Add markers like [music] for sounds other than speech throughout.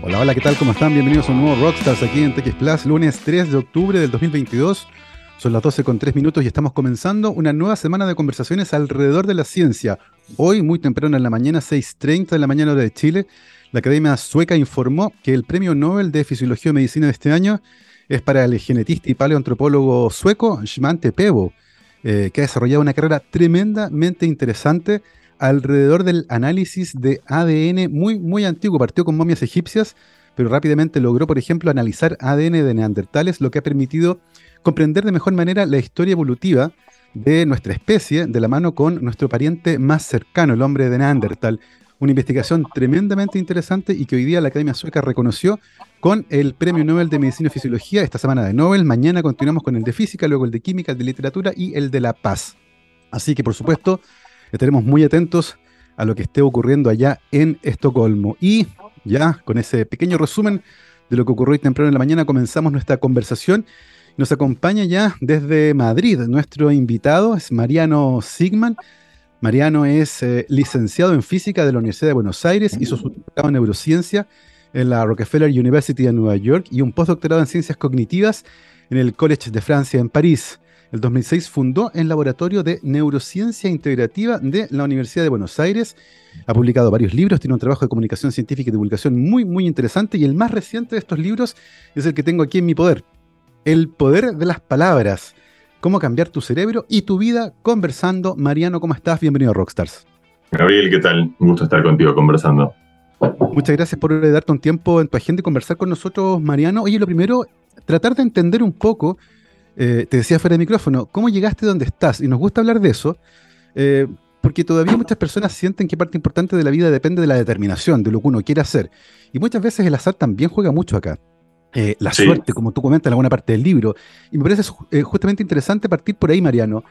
Hola, hola, ¿qué tal? ¿Cómo están? Bienvenidos a un nuevo Rockstars aquí en TX Plus, lunes 3 de octubre del 2022. Son las 12 con 3 minutos y estamos comenzando una nueva semana de conversaciones alrededor de la ciencia. Hoy, muy temprano en la mañana, 6.30 de la mañana hora de Chile, la Academia Sueca informó que el premio Nobel de Fisiología y Medicina de este año es para el genetista y paleoantropólogo sueco Svante Pebo, eh, que ha desarrollado una carrera tremendamente interesante alrededor del análisis de ADN muy, muy antiguo. Partió con momias egipcias, pero rápidamente logró, por ejemplo, analizar ADN de neandertales, lo que ha permitido comprender de mejor manera la historia evolutiva de nuestra especie de la mano con nuestro pariente más cercano, el hombre de Neandertal. Una investigación tremendamente interesante y que hoy día la Academia Sueca reconoció con el Premio Nobel de Medicina y Fisiología esta semana de Nobel. Mañana continuamos con el de Física, luego el de Química, el de Literatura y el de La Paz. Así que, por supuesto, estaremos muy atentos a lo que esté ocurriendo allá en Estocolmo. Y ya con ese pequeño resumen de lo que ocurrió hoy temprano en la mañana, comenzamos nuestra conversación. Nos acompaña ya desde Madrid nuestro invitado, es Mariano Sigman. Mariano es eh, licenciado en física de la Universidad de Buenos Aires, hizo su doctorado en neurociencia en la Rockefeller University de Nueva York y un postdoctorado en ciencias cognitivas en el College de Francia en París. El 2006 fundó el Laboratorio de Neurociencia Integrativa de la Universidad de Buenos Aires. Ha publicado varios libros, tiene un trabajo de comunicación científica y divulgación muy, muy interesante y el más reciente de estos libros es el que tengo aquí en mi poder. El poder de las palabras. Cómo cambiar tu cerebro y tu vida conversando. Mariano, ¿cómo estás? Bienvenido a Rockstars. Gabriel, ¿qué tal? Un gusto estar contigo conversando. Muchas gracias por darte un tiempo en tu agenda y conversar con nosotros, Mariano. Oye, lo primero, tratar de entender un poco eh, te decía fuera de micrófono, ¿cómo llegaste donde estás? Y nos gusta hablar de eso, eh, porque todavía muchas personas sienten que parte importante de la vida depende de la determinación, de lo que uno quiere hacer. Y muchas veces el azar también juega mucho acá. Eh, la suerte, como tú comentas en alguna parte del libro. Y me parece justamente interesante partir por ahí, Mariano.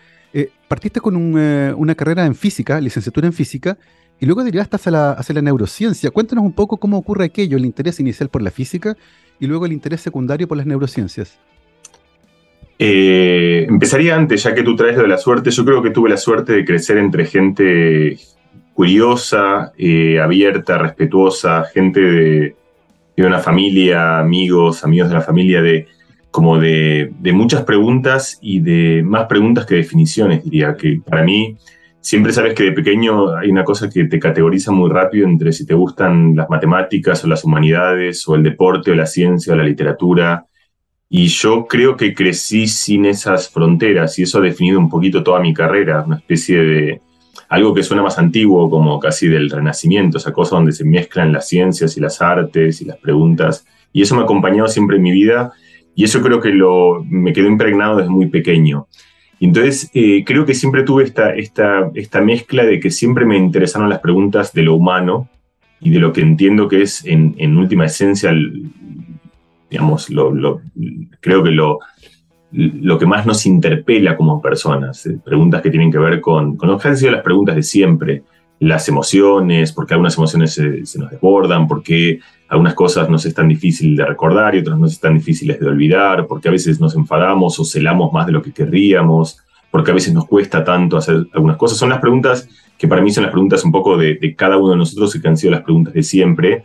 partiste con una carrera en física, licenciatura en física, y luego derivaste hacia la, hacia la neurociencia. Cuéntanos un poco cómo ocurre aquello, el interés inicial por la física y luego el interés secundario por las neurociencias. Eh, empezaría antes, ya que tú traes lo de la suerte. Yo creo que tuve la suerte de crecer entre gente curiosa, eh, abierta, respetuosa, gente de, una familia, amigos, amigos de la familia, de como de, muchas preguntas y de más preguntas que definiciones, diría. Que para mí, siempre sabes que de pequeño hay una cosa que te categoriza muy rápido entre si te gustan las matemáticas o las humanidades o el deporte o la ciencia o la literatura y yo creo que crecí sin esas fronteras y eso ha definido un poquito toda mi carrera, una especie de algo que suena más antiguo, como casi del renacimiento, esa cosa donde se mezclan las ciencias y las artes y las preguntas. Y eso me ha acompañado siempre en mi vida y eso creo que lo, me quedó impregnado desde muy pequeño. Y entonces eh, creo que siempre tuve esta, esta, esta mezcla de que siempre me interesaron las preguntas de lo humano y de lo que entiendo que es en, en última esencia digamos, lo, creo que lo, lo que más nos interpela como personas, eh, preguntas que tienen que ver con, con lo que han sido las preguntas de siempre, las emociones, porque algunas emociones se, nos desbordan, porque algunas cosas nos es tan difícil de recordar y otras nos es tan difíciles de olvidar, porque a veces nos enfadamos o celamos más de lo que querríamos, porque a veces nos cuesta tanto hacer algunas cosas. Son las preguntas que para mí son las preguntas un poco de, de cada uno de nosotros y que han sido las preguntas de siempre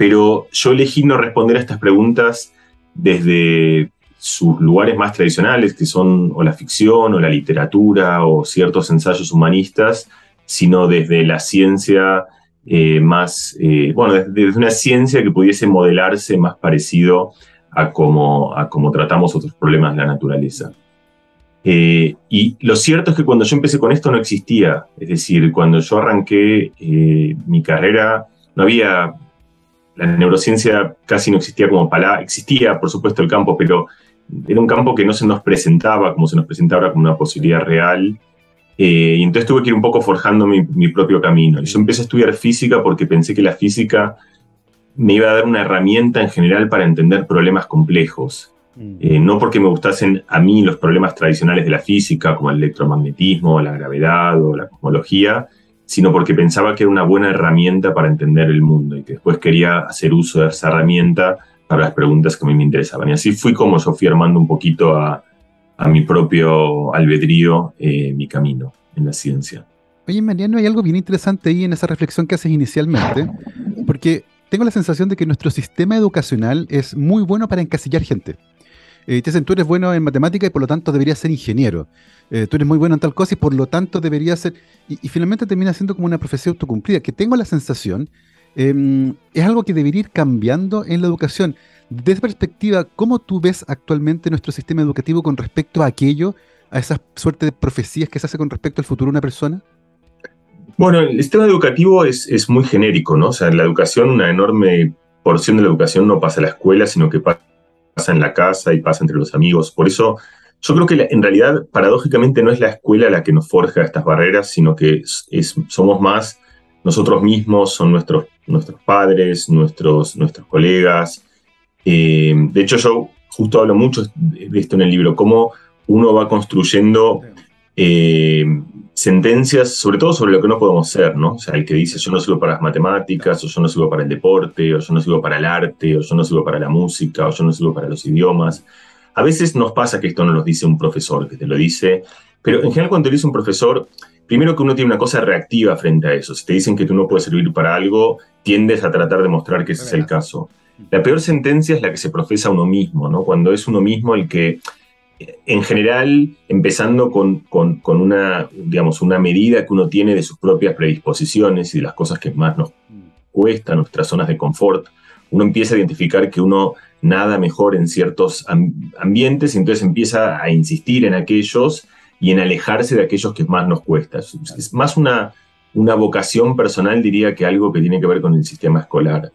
pero yo elegí no responder a estas preguntas desde sus lugares más tradicionales, que son o la ficción o la literatura o ciertos ensayos humanistas, sino desde la ciencia eh, más, eh, bueno, desde, una ciencia que pudiese modelarse más parecido a cómo, a tratamos otros problemas de la naturaleza. Eh, y lo cierto es que cuando yo empecé con esto no existía, es decir, cuando yo arranqué mi carrera, no había la neurociencia casi no existía como palabra, existía por supuesto el campo, pero era un campo que no se nos presentaba como se nos presenta ahora como una posibilidad real. Eh, y entonces tuve que ir un poco forjando mi, propio camino. Y yo empecé a estudiar física porque pensé que la física me iba a dar una herramienta en general para entender problemas complejos. Mm. Eh, no porque me gustasen a mí los problemas tradicionales de la física, como el electromagnetismo, la gravedad o la cosmología, sino porque pensaba que era una buena herramienta para entender el mundo y que después quería hacer uso de esa herramienta para las preguntas que a mí me interesaban. Y así fui como yo fui armando un poquito a, mi propio albedrío eh, mi camino en la ciencia. Oye, Mariano, hay algo bien interesante ahí en esa reflexión que haces inicialmente, porque tengo la sensación de que nuestro sistema educacional es muy bueno para encasillar gente. Eh, te dicen, tú eres bueno en matemática y por lo tanto deberías ser ingeniero. Eh, tú eres muy bueno en tal cosa y por lo tanto deberías ser... Y, finalmente termina siendo como una profecía autocumplida, que tengo la sensación, em, es algo que debería ir cambiando en la educación. Desde perspectiva, ¿cómo tú ves actualmente nuestro sistema educativo con respecto a aquello, a esa suerte de profecías que se hace con respecto al futuro de una persona? Bueno, el sistema educativo es, es muy genérico, ¿no? O sea, la educación, una enorme porción de la educación no pasa a la escuela, sino que pasa en la casa y pasa entre los amigos. Por eso yo creo que en realidad, paradójicamente, no es la escuela la que nos forja estas barreras, sino que es, somos más nosotros mismos, son nuestros, nuestros padres, nuestros, nuestros colegas. Eh, de hecho, yo justo hablo mucho de esto en el libro, cómo uno va construyendo eh, sentencias, sobre todo sobre lo que no podemos ser, ¿no? O sea, el que dice yo no sirvo para las matemáticas, o yo no sirvo para el deporte, o yo no sirvo para el arte, o yo no sirvo para la música, o yo no sirvo para los idiomas. A veces nos pasa que esto no lo dice un profesor, que te lo dice, pero en general cuando te dice un profesor, primero que uno tiene una cosa reactiva frente a eso. Si te dicen que tú no puedes servir para algo, tiendes a tratar de mostrar que ese es el caso. La peor sentencia es la que se profesa a uno mismo, ¿no? Cuando es uno mismo el que, en general, empezando con, una, digamos, una medida que uno tiene de sus propias predisposiciones y de las cosas que más nos cuesta, nuestras zonas de confort, uno empieza a identificar que uno nada mejor en ciertos ambientes y entonces empieza a insistir en aquellos y en alejarse de aquellos que más nos cuesta. Es más una, una vocación personal, diría, que algo que tiene que ver con el sistema escolar.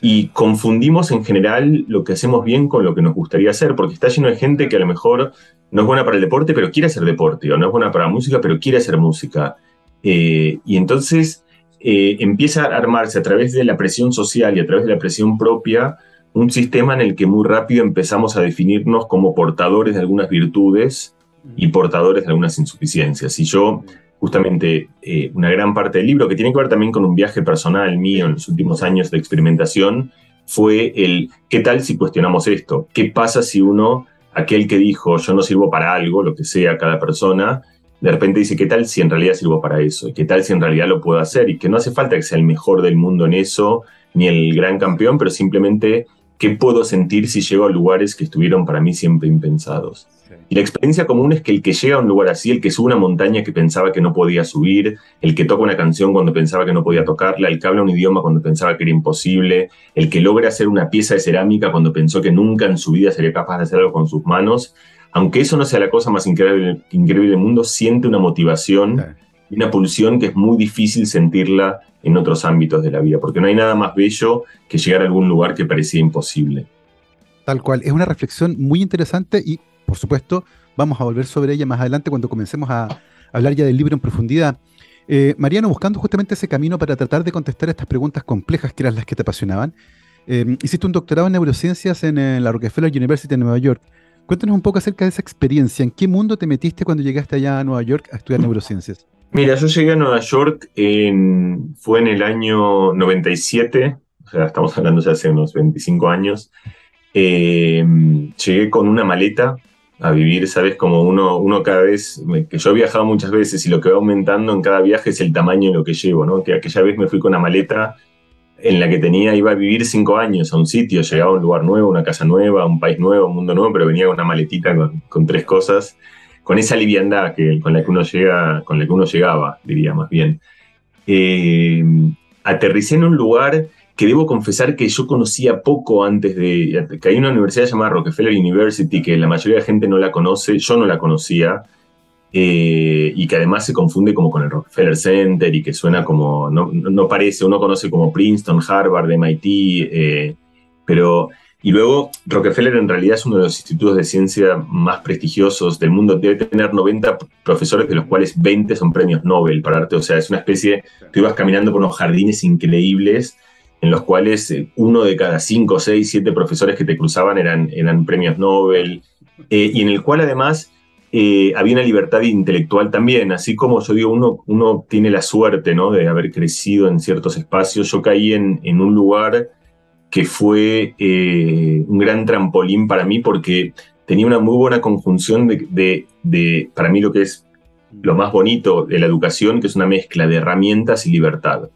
Y confundimos en general lo que hacemos bien con lo que nos gustaría hacer, porque está lleno de gente que a lo mejor no es buena para el deporte, pero quiere hacer deporte, o no es buena para la música, pero quiere hacer música. Eh, y entonces eh, empieza a armarse a través de la presión social y a través de la presión propia un sistema en el que muy rápido empezamos a definirnos como portadores de algunas virtudes y portadores de algunas insuficiencias. Y yo, justamente, eh, una gran parte del libro, que tiene que ver también con un viaje personal mío en los últimos años de experimentación, fue el ¿qué tal si cuestionamos esto? ¿Qué pasa si uno, aquel que dijo yo no sirvo para algo, lo que sea cada persona, de repente dice, ¿qué tal si en realidad sirvo para eso? ¿Qué tal si en realidad lo puedo hacer? Y que no hace falta que sea el mejor del mundo en eso, ni el gran campeón, pero simplemente qué puedo sentir si llego a lugares que estuvieron para mí siempre impensados. Y la experiencia común es que el que llega a un lugar así, el que sube una montaña que pensaba que no podía subir, el que toca una canción cuando pensaba que no podía tocarla, el que habla un idioma cuando pensaba que era imposible, el que logra hacer una pieza de cerámica cuando pensó que nunca en su vida sería capaz de hacer algo con sus manos, aunque eso no sea la cosa más increíble, increíble del mundo, siente una motivación y una pulsión que es muy difícil sentirla en otros ámbitos de la vida, porque no hay nada más bello que llegar a algún lugar que parecía imposible. Tal cual, es una reflexión muy interesante y, por supuesto, vamos a volver sobre ella más adelante cuando comencemos a hablar ya del libro en profundidad. Eh, Mariano, buscando justamente ese camino para tratar de contestar estas preguntas complejas que eran las que te apasionaban, eh, hiciste un doctorado en neurociencias en, en, la Rockefeller University en Nueva York. Cuéntanos un poco acerca de esa experiencia. ¿En qué mundo te metiste cuando llegaste allá a Nueva York a estudiar neurociencias? Mira, yo llegué a Nueva York, en, fue en el año 97, o sea, estamos hablando de hace unos 25 años. Eh, llegué con una maleta a vivir, ¿sabes? Como uno, uno cada vez, que yo he viajado muchas veces y lo que va aumentando en cada viaje es el tamaño de lo que llevo, ¿no? Que aquella vez me fui con una maleta en la que tenía, iba a vivir cinco años a un sitio, llegaba a un lugar nuevo, una casa nueva, un país nuevo, un mundo nuevo, pero venía con una maletita con, tres cosas con esa liviandad que, con, la que uno llega, con la que uno llegaba, diría más bien. Eh, aterricé en un lugar que debo confesar que yo conocía poco antes de... que hay una universidad llamada Rockefeller University, que la mayoría de la gente no la conoce, yo no la conocía, eh, y que además se confunde como con el Rockefeller Center y que suena como... no, no parece, uno conoce como Princeton, Harvard, MIT, eh, pero y luego, Rockefeller en realidad es uno de los institutos de ciencia más prestigiosos del mundo. Debe tener 90 profesores, de los cuales 20 son premios Nobel para arte. O sea, es una especie, tú ibas caminando por unos jardines increíbles en los cuales eh, uno de cada 5, 6, 7 profesores que te cruzaban eran, eran premios Nobel. Eh, y en el cual además eh, había una libertad intelectual también. Así como yo digo, uno, uno tiene la suerte ¿no? de haber crecido en ciertos espacios. Yo caí en, en un lugar que fue un gran trampolín para mí porque tenía una muy buena conjunción de, de, para mí lo que es lo más bonito de la educación, que es una mezcla de herramientas y libertad.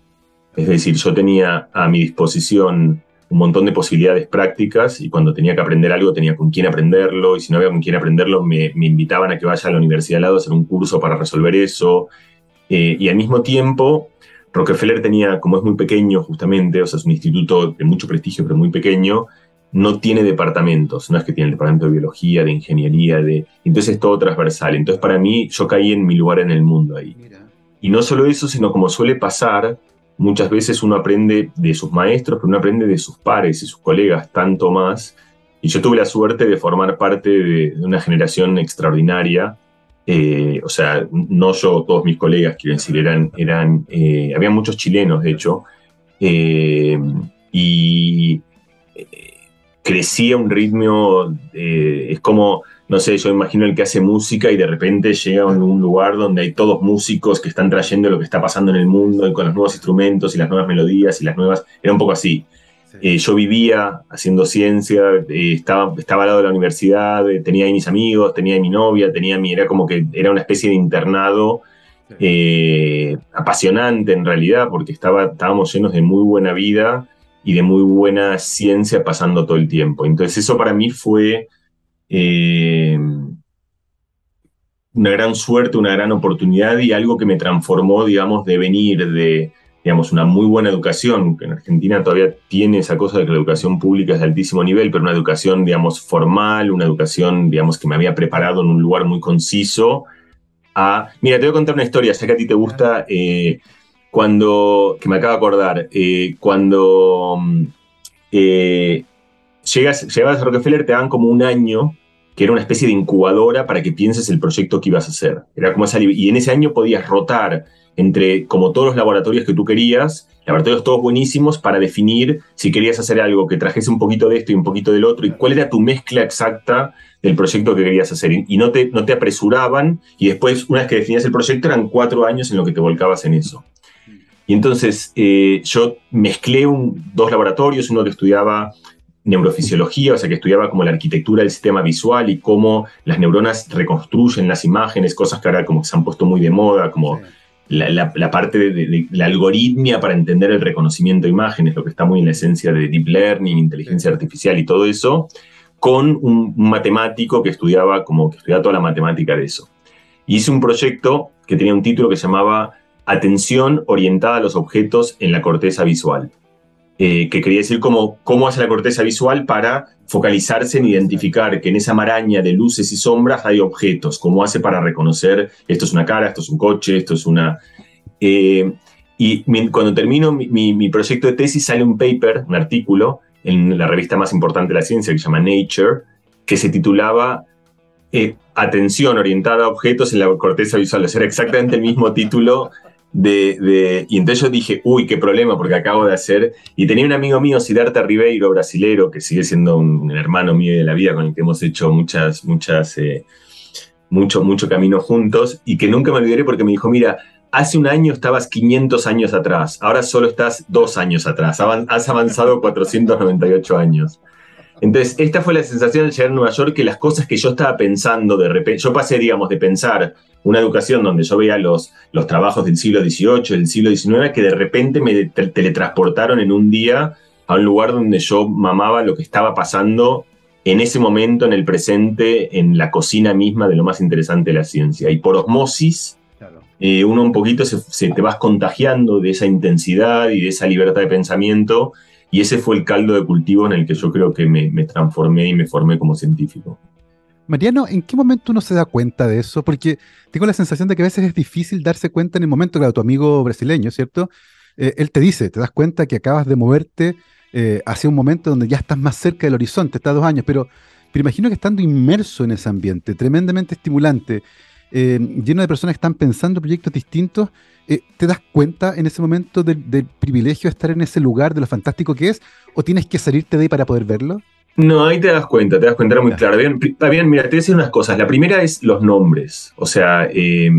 Es decir, yo tenía a mi disposición un montón de posibilidades prácticas y cuando tenía que aprender algo tenía con quién aprenderlo y si no había con quién aprenderlo me, invitaban a que vaya a la universidad al lado a hacer un curso para resolver eso. Eh, y al mismo tiempo, Rockefeller tenía, como es muy pequeño justamente, o sea, es un instituto de mucho prestigio pero muy pequeño, no tiene departamentos, no es que tiene el departamento de biología, de ingeniería, de... Entonces es todo transversal. Entonces para mí yo caí en mi lugar en el mundo ahí. Y no solo eso, sino como suele pasar, muchas veces uno aprende de sus maestros, pero uno aprende de sus pares y sus colegas tanto más. Y yo tuve la suerte de formar parte de, una generación extraordinaria. Eh, o sea, no yo, todos mis colegas, quiero decir, eran, eran eh, había muchos chilenos, de hecho, eh, y crecía un ritmo, es como no sé, yo imagino el que hace música y de repente llega a un lugar donde hay todos músicos que están trayendo lo que está pasando en el mundo y con los nuevos instrumentos y las nuevas melodías y las nuevas... Era un poco así. Eh, yo vivía haciendo ciencia, eh, estaba, estaba al lado de la universidad, eh, tenía ahí mis amigos, tenía ahí mi novia, tenía mi, era como que era una especie de internado apasionante en realidad, porque estaba, estábamos llenos de muy buena vida y de muy buena ciencia pasando todo el tiempo. Entonces eso para mí fue eh, una gran suerte, una gran oportunidad y algo que me transformó, digamos, de venir de, digamos, una muy buena educación, que en Argentina todavía tiene esa cosa de que la educación pública es de altísimo nivel, pero una educación, digamos, formal, una educación, digamos, que me había preparado en un lugar muy conciso, a... Mira, te voy a contar una historia, sé que a ti te gusta, eh, cuando, que me acabo de acordar, eh, cuando mm, llegas, llegabas a Rockefeller, te dan como un año que era una especie de incubadora para que pienses el proyecto que ibas a hacer. Era como y en ese año podías rotar entre como todos los laboratorios que tú querías, laboratorios todos buenísimos para definir si querías hacer algo que trajese un poquito de esto y un poquito del otro y cuál era tu mezcla exacta del proyecto que querías hacer. Y no te, no te apresuraban y después, una vez que definías el proyecto, eran cuatro años en lo que te volcabas en eso. Y entonces eh, yo mezclé dos laboratorios, uno que estudiaba neurofisiología, o sea, que estudiaba como la arquitectura del sistema visual y cómo las neuronas reconstruyen las imágenes, cosas que ahora como se han puesto muy de moda, como la, parte de, la algoritmia para entender el reconocimiento de imágenes, lo que está muy en la esencia de deep learning, inteligencia artificial y todo eso, con un, matemático que estudiaba como que estudiaba toda la matemática de eso. hice un proyecto que tenía un título que se llamaba Atención orientada a los objetos en la corteza visual. Eh, que quería decir cómo, cómo hace la corteza visual para focalizarse en identificar que en esa maraña de luces y sombras hay objetos, cómo hace para reconocer esto es una cara, esto es un coche, esto es una... Eh, y cuando termino mi, proyecto de tesis sale un paper, un artículo, en la revista más importante de la ciencia que se llama Nature, que se titulaba eh, Atención orientada a objetos en la corteza visual. O sea, era exactamente el mismo título de, y entonces yo dije, uy, qué problema, porque acabo de hacer. Y tenía un amigo mío, Siddhartha Ribeiro, brasilero, que sigue siendo un, hermano mío de la vida con el que hemos hecho muchas, muchas, eh, mucho, mucho camino juntos, y que nunca me olvidaré porque me dijo, mira, hace un año estabas 500 años atrás, ahora solo estás dos años atrás, has avanzado 498 años. Entonces, esta fue la sensación de llegar a Nueva York, que las cosas que yo estaba pensando de repente, yo pasé, digamos, de pensar una educación donde yo veía los, los trabajos del siglo XVIII, del siglo XIX, que de repente me teletransportaron en un día a un lugar donde yo mamaba lo que estaba pasando en ese momento, en el presente, en la cocina misma de lo más interesante de la ciencia. Y por osmosis, eh, uno un poquito se, te vas contagiando de esa intensidad y de esa libertad de pensamiento, y ese fue el caldo de cultivo en el que yo creo que me, transformé y me formé como científico. Mariano, ¿en qué momento uno se da cuenta de eso? Porque tengo la sensación de que a veces es difícil darse cuenta en el momento, claro, tu amigo brasileño, ¿cierto? Eh, él te dice, te das cuenta que acabas de moverte eh, hacia un momento donde ya estás más cerca del horizonte, estás dos años, pero, pero imagino que estando inmerso en ese ambiente, tremendamente estimulante, eh, lleno de personas que están pensando proyectos distintos, ¿te das cuenta en ese momento del, del privilegio de estar en ese lugar, de lo fantástico que es, o tienes que salirte de ahí para poder verlo? No, ahí te das cuenta, te das cuenta, era muy claro. Bien, bien, mira, te voy a decir unas cosas. La primera es los nombres. O sea, eh,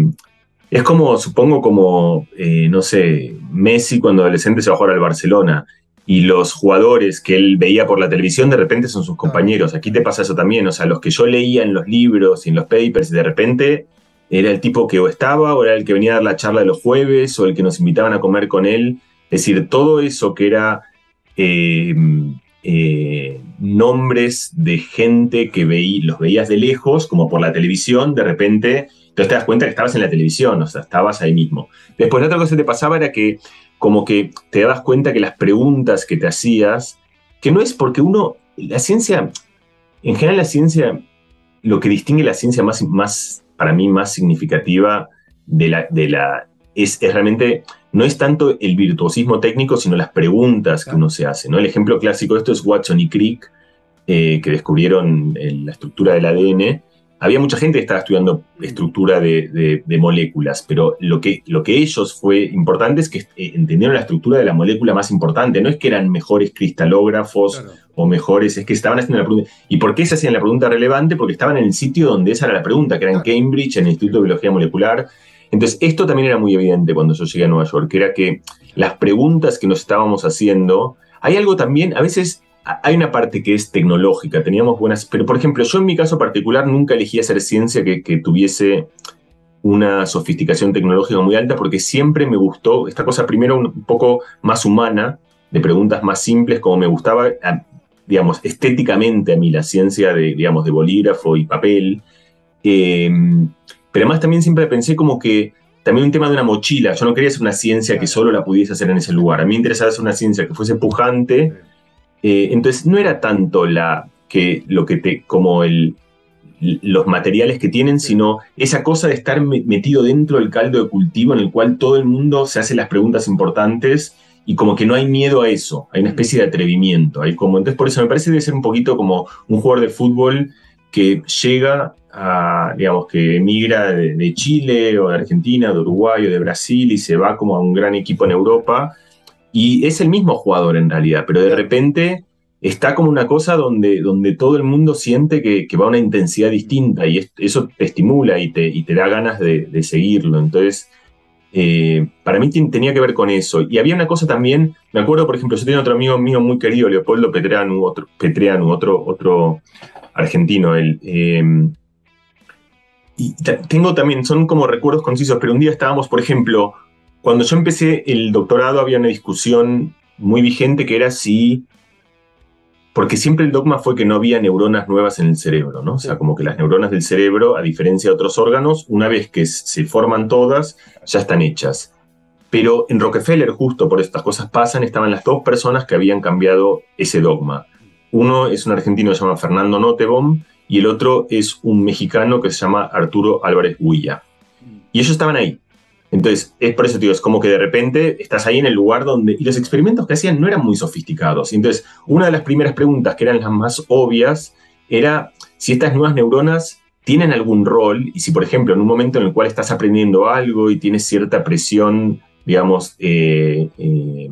es como, supongo, como, eh, no sé, Messi cuando adolescente se va a jugar al Barcelona y los jugadores que él veía por la televisión de repente son sus compañeros. Aquí te pasa eso también. O sea, los que yo leía en los libros y en los papers y de repente era el tipo que o estaba o era el que venía a dar la charla de los jueves o el que nos invitaban a comer con él Es decir, todo eso que era eh, eh, nombres de gente que veí, los veías de lejos, como por la televisión, de repente, entonces te das cuenta que estabas en la televisión, o sea, estabas ahí mismo. Después la otra cosa que te pasaba era que como que te dabas cuenta que las preguntas que te hacías, que no es porque uno, la ciencia, en general la ciencia, lo que distingue la ciencia más, más para mí, más significativa de la, de la es, realmente, no es tanto el virtuosismo técnico, sino las preguntas que uno se hace. ¿no? El ejemplo clásico de esto es Watson y Crick, eh, que descubrieron la estructura del ADN. Había mucha gente que estaba estudiando estructura de, moléculas, pero lo que, lo que ellos fue importante es que eh, entendieron la estructura de la molécula más importante. No es que eran mejores cristalógrafos o mejores, es que estaban haciendo la pregunta. ¿Y por qué se hacían la pregunta relevante? Porque estaban en el sitio donde esa era la pregunta, que era en Cambridge, en el Instituto de Biología Molecular. Entonces, esto también era muy evidente cuando yo llegué a Nueva York, que era que las preguntas que nos estábamos haciendo, hay algo también, a veces hay una parte que es tecnológica, teníamos buenas, pero por ejemplo, yo en mi caso particular nunca elegí hacer ciencia que, tuviese una sofisticación tecnológica muy alta porque siempre me gustó esta cosa primero un poco más humana, de preguntas más simples, como me gustaba, digamos, estéticamente a mí la ciencia de, digamos, de bolígrafo y papel. Eh, pero además también siempre pensé como que también un tema de una mochila. Yo no quería hacer una ciencia que solo la pudiese hacer en ese lugar. A mí me interesaba hacer una ciencia que fuese pujante. Eh, entonces no era tanto la que lo que te como el los materiales que tienen, sino esa cosa de estar metido dentro del caldo de cultivo en el cual todo el mundo se hace las preguntas importantes y como que no hay miedo a eso, hay una especie de atrevimiento, hay como entonces por eso me parece debe ser un poquito como un jugador de fútbol que llega digamos, que emigra de, Chile o de Argentina, de Uruguay o de Brasil y se va como a un gran equipo en Europa. Y es el mismo jugador en realidad, pero de repente está como una cosa donde, donde todo el mundo siente que, va a una intensidad distinta y eso te estimula y te, y te da ganas de, seguirlo. Entonces, eh, para mí tenía que ver con eso. Y había una cosa también, me acuerdo, por ejemplo, yo tenía otro amigo mío muy querido, Leopoldo Petreanu, otro, Petreanu, otro, otro argentino, él. Eh, y tengo también, son como recuerdos concisos, pero un día estábamos, por ejemplo, cuando yo empecé el doctorado había una discusión muy vigente que era si, porque siempre el dogma fue que no había neuronas nuevas en el cerebro, ¿no? O sea, como que las neuronas del cerebro, a diferencia de otros órganos, una vez que se forman todas, ya están hechas. Pero en Rockefeller, justo por estas cosas pasan, estaban las dos personas que habían cambiado ese dogma. Uno es un argentino que se llama Fernando Notebohm, y el otro es un mexicano que se llama Arturo Álvarez Huilla. Y ellos estaban ahí. Entonces, es por eso, tío, es como que de repente estás ahí en el lugar donde... Y los experimentos que hacían no eran muy sofisticados. Entonces, una de las primeras preguntas que eran las más obvias era si estas nuevas neuronas tienen algún rol y si, por ejemplo, en un momento en el cual estás aprendiendo algo y tienes cierta presión, digamos, eh, eh,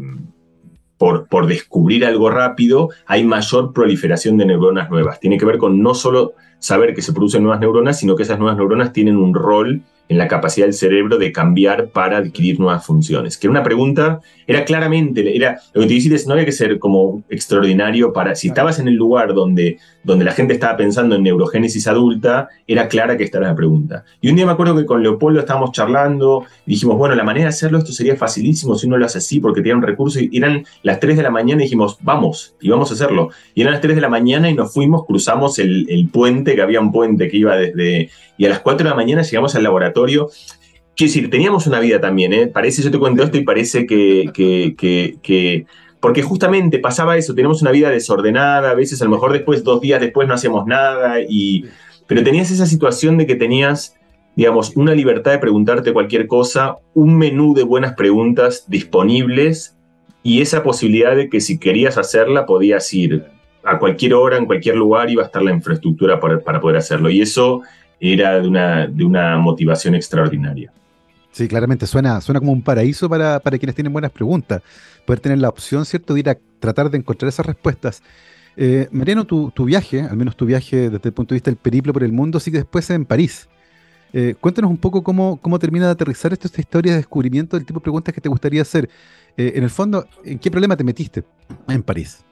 por, por descubrir algo rápido, hay mayor proliferación de neuronas nuevas. Tiene que ver con no solo saber que se producen nuevas neuronas, sino que esas nuevas neuronas tienen un rol en la capacidad del cerebro de cambiar para adquirir nuevas funciones. Que una pregunta era claramente, era, lo que te dices, no había que ser como extraordinario para, si estabas en el lugar donde, donde la gente estaba pensando en neurogénesis adulta, era clara que esta era la pregunta. Y un día me acuerdo que con Leopoldo estábamos charlando y dijimos, bueno, la manera de hacerlo esto sería facilísimo si uno lo hace así porque tiene un recurso y eran las 3 de la mañana y dijimos, vamos, y vamos a hacerlo. Y eran las 3 de la mañana y nos fuimos, cruzamos el, el puente, que había un puente que iba desde, y a las 4 de la mañana llegamos al laboratorio Quiero decir, teníamos una vida también, ¿eh? Parece, yo te cuento esto y parece que, que, porque justamente pasaba eso, tenemos una vida desordenada, a veces a lo mejor después, dos días después no hacemos nada, y, pero tenías esa situación de que tenías, digamos, una libertad de preguntarte cualquier cosa, un menú de buenas preguntas disponibles y esa posibilidad de que si querías hacerla podías ir a cualquier hora, en cualquier lugar, iba a estar la infraestructura para, para poder hacerlo. Y eso era de una, de una motivación extraordinaria. Sí, claramente, suena, suena como un paraíso para, para, quienes tienen buenas preguntas. Poder tener la opción, ¿cierto?, de ir a tratar de encontrar esas respuestas. Eh, Mariano, tu, tu, viaje, al menos tu viaje desde el punto de vista del periplo por el mundo, sigue después en París. Eh, cuéntanos un poco cómo, cómo termina de aterrizar esta, esta historia de descubrimiento del tipo de preguntas que te gustaría hacer. Eh, en el fondo, ¿en qué problema te metiste en París?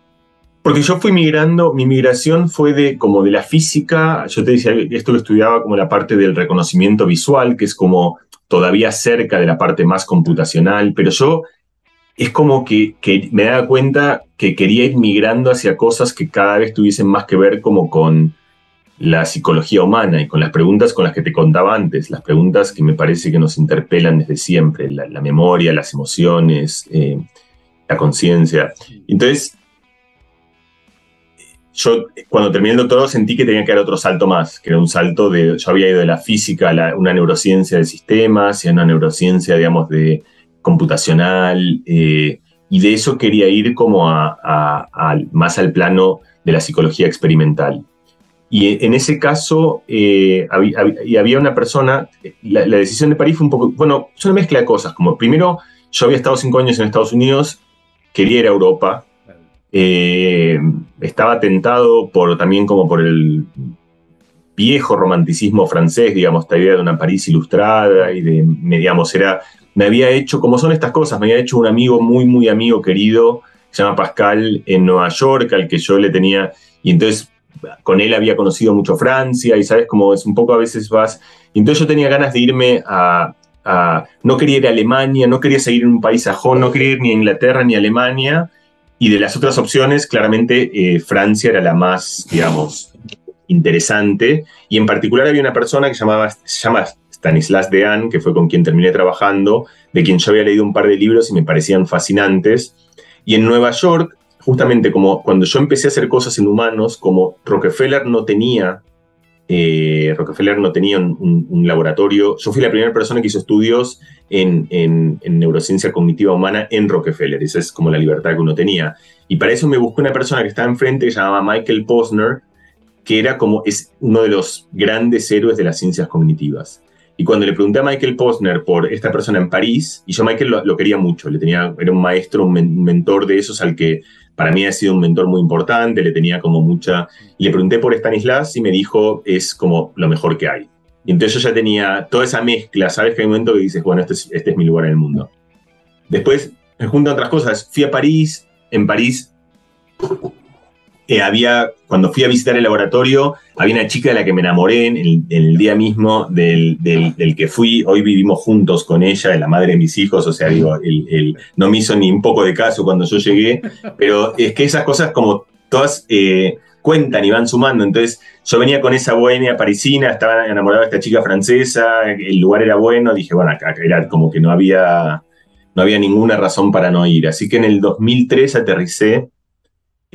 Porque yo fui migrando, mi migración fue de como de la física, yo te decía, esto lo estudiaba como la parte del reconocimiento visual, que es como todavía cerca de la parte más computacional, pero yo es como que, que, me daba cuenta que quería ir migrando hacia cosas que cada vez tuviesen más que ver como con la psicología humana y con las preguntas con las que te contaba antes, las preguntas que me parece que nos interpelan desde siempre, la, memoria, las emociones, eh, la conciencia. Entonces, yo cuando terminé el doctorado sentí que tenía que dar otro salto más, que era un salto de, yo había ido de la física a una neurociencia de sistemas y a una neurociencia, digamos, de computacional, eh, y de eso quería ir como a, más al plano de la psicología experimental. Y en ese caso, eh, había, había una persona, la, decisión de París fue un poco, bueno, es una mezcla de cosas, como primero, yo había estado cinco años en Estados Unidos, quería ir a Europa, eh, estaba tentado por, también como por el viejo romanticismo francés, digamos, esta idea de una París ilustrada y de, digamos, era me había hecho, como son estas cosas, me había hecho un amigo muy, muy amigo querido, se llama Pascal, en Nueva York, al que yo le tenía, y entonces con él había conocido mucho Francia, y sabes cómo es un poco a veces vas, entonces yo tenía ganas de irme a, no quería ir a Alemania, no quería seguir en un país sajón, no quería ir ni a Inglaterra ni a Alemania, y de las otras opciones, claramente eh, Francia era la más, digamos, interesante, y en particular había una persona que llamaba, se llama Stanislas Dehaene, que fue con quien terminé trabajando, de quien yo había leído un par de libros y me parecían fascinantes. Y en Nueva York, justamente como cuando yo empecé a hacer cosas en humanos, como Rockefeller no tenía, eh, Rockefeller no tenía un, laboratorio, yo fui la primera persona que hizo estudios en, en, neurociencia cognitiva humana en Rockefeller, esa es como la libertad que uno tenía. Y para eso me busqué una persona que estaba enfrente, que se llamaba Michael Posner, que era como es uno de los grandes héroes de las ciencias cognitivas. Y cuando le pregunté a Michael Posner por esta persona en París, y yo Michael lo, quería mucho, le tenía, era un maestro, un, mentor de esos al que para mí ha sido un mentor muy importante, le tenía como mucha... Y le pregunté por Stanislas y me dijo, es como lo mejor que hay. Y entonces yo ya tenía toda esa mezcla, ¿sabes? Que hay un momento que dices, bueno, este es, este es mi lugar en el mundo. Después, junto a otras cosas, fui a París, en París eh, había, cuando fui a visitar el laboratorio, había una chica de la que me enamoré en el, día mismo del, del, que fui. Hoy vivimos juntos con ella, la madre de mis hijos, o sea, digo, el, no me hizo ni un poco de caso cuando yo llegué, pero es que esas cosas como todas eh, cuentan y van sumando. Entonces, yo venía con esa bohemia parisina, estaba enamorado de esta chica francesa, el lugar era bueno, dije, bueno, acá era como que no había, no había ninguna razón para no ir. Así que en el 2003 aterricé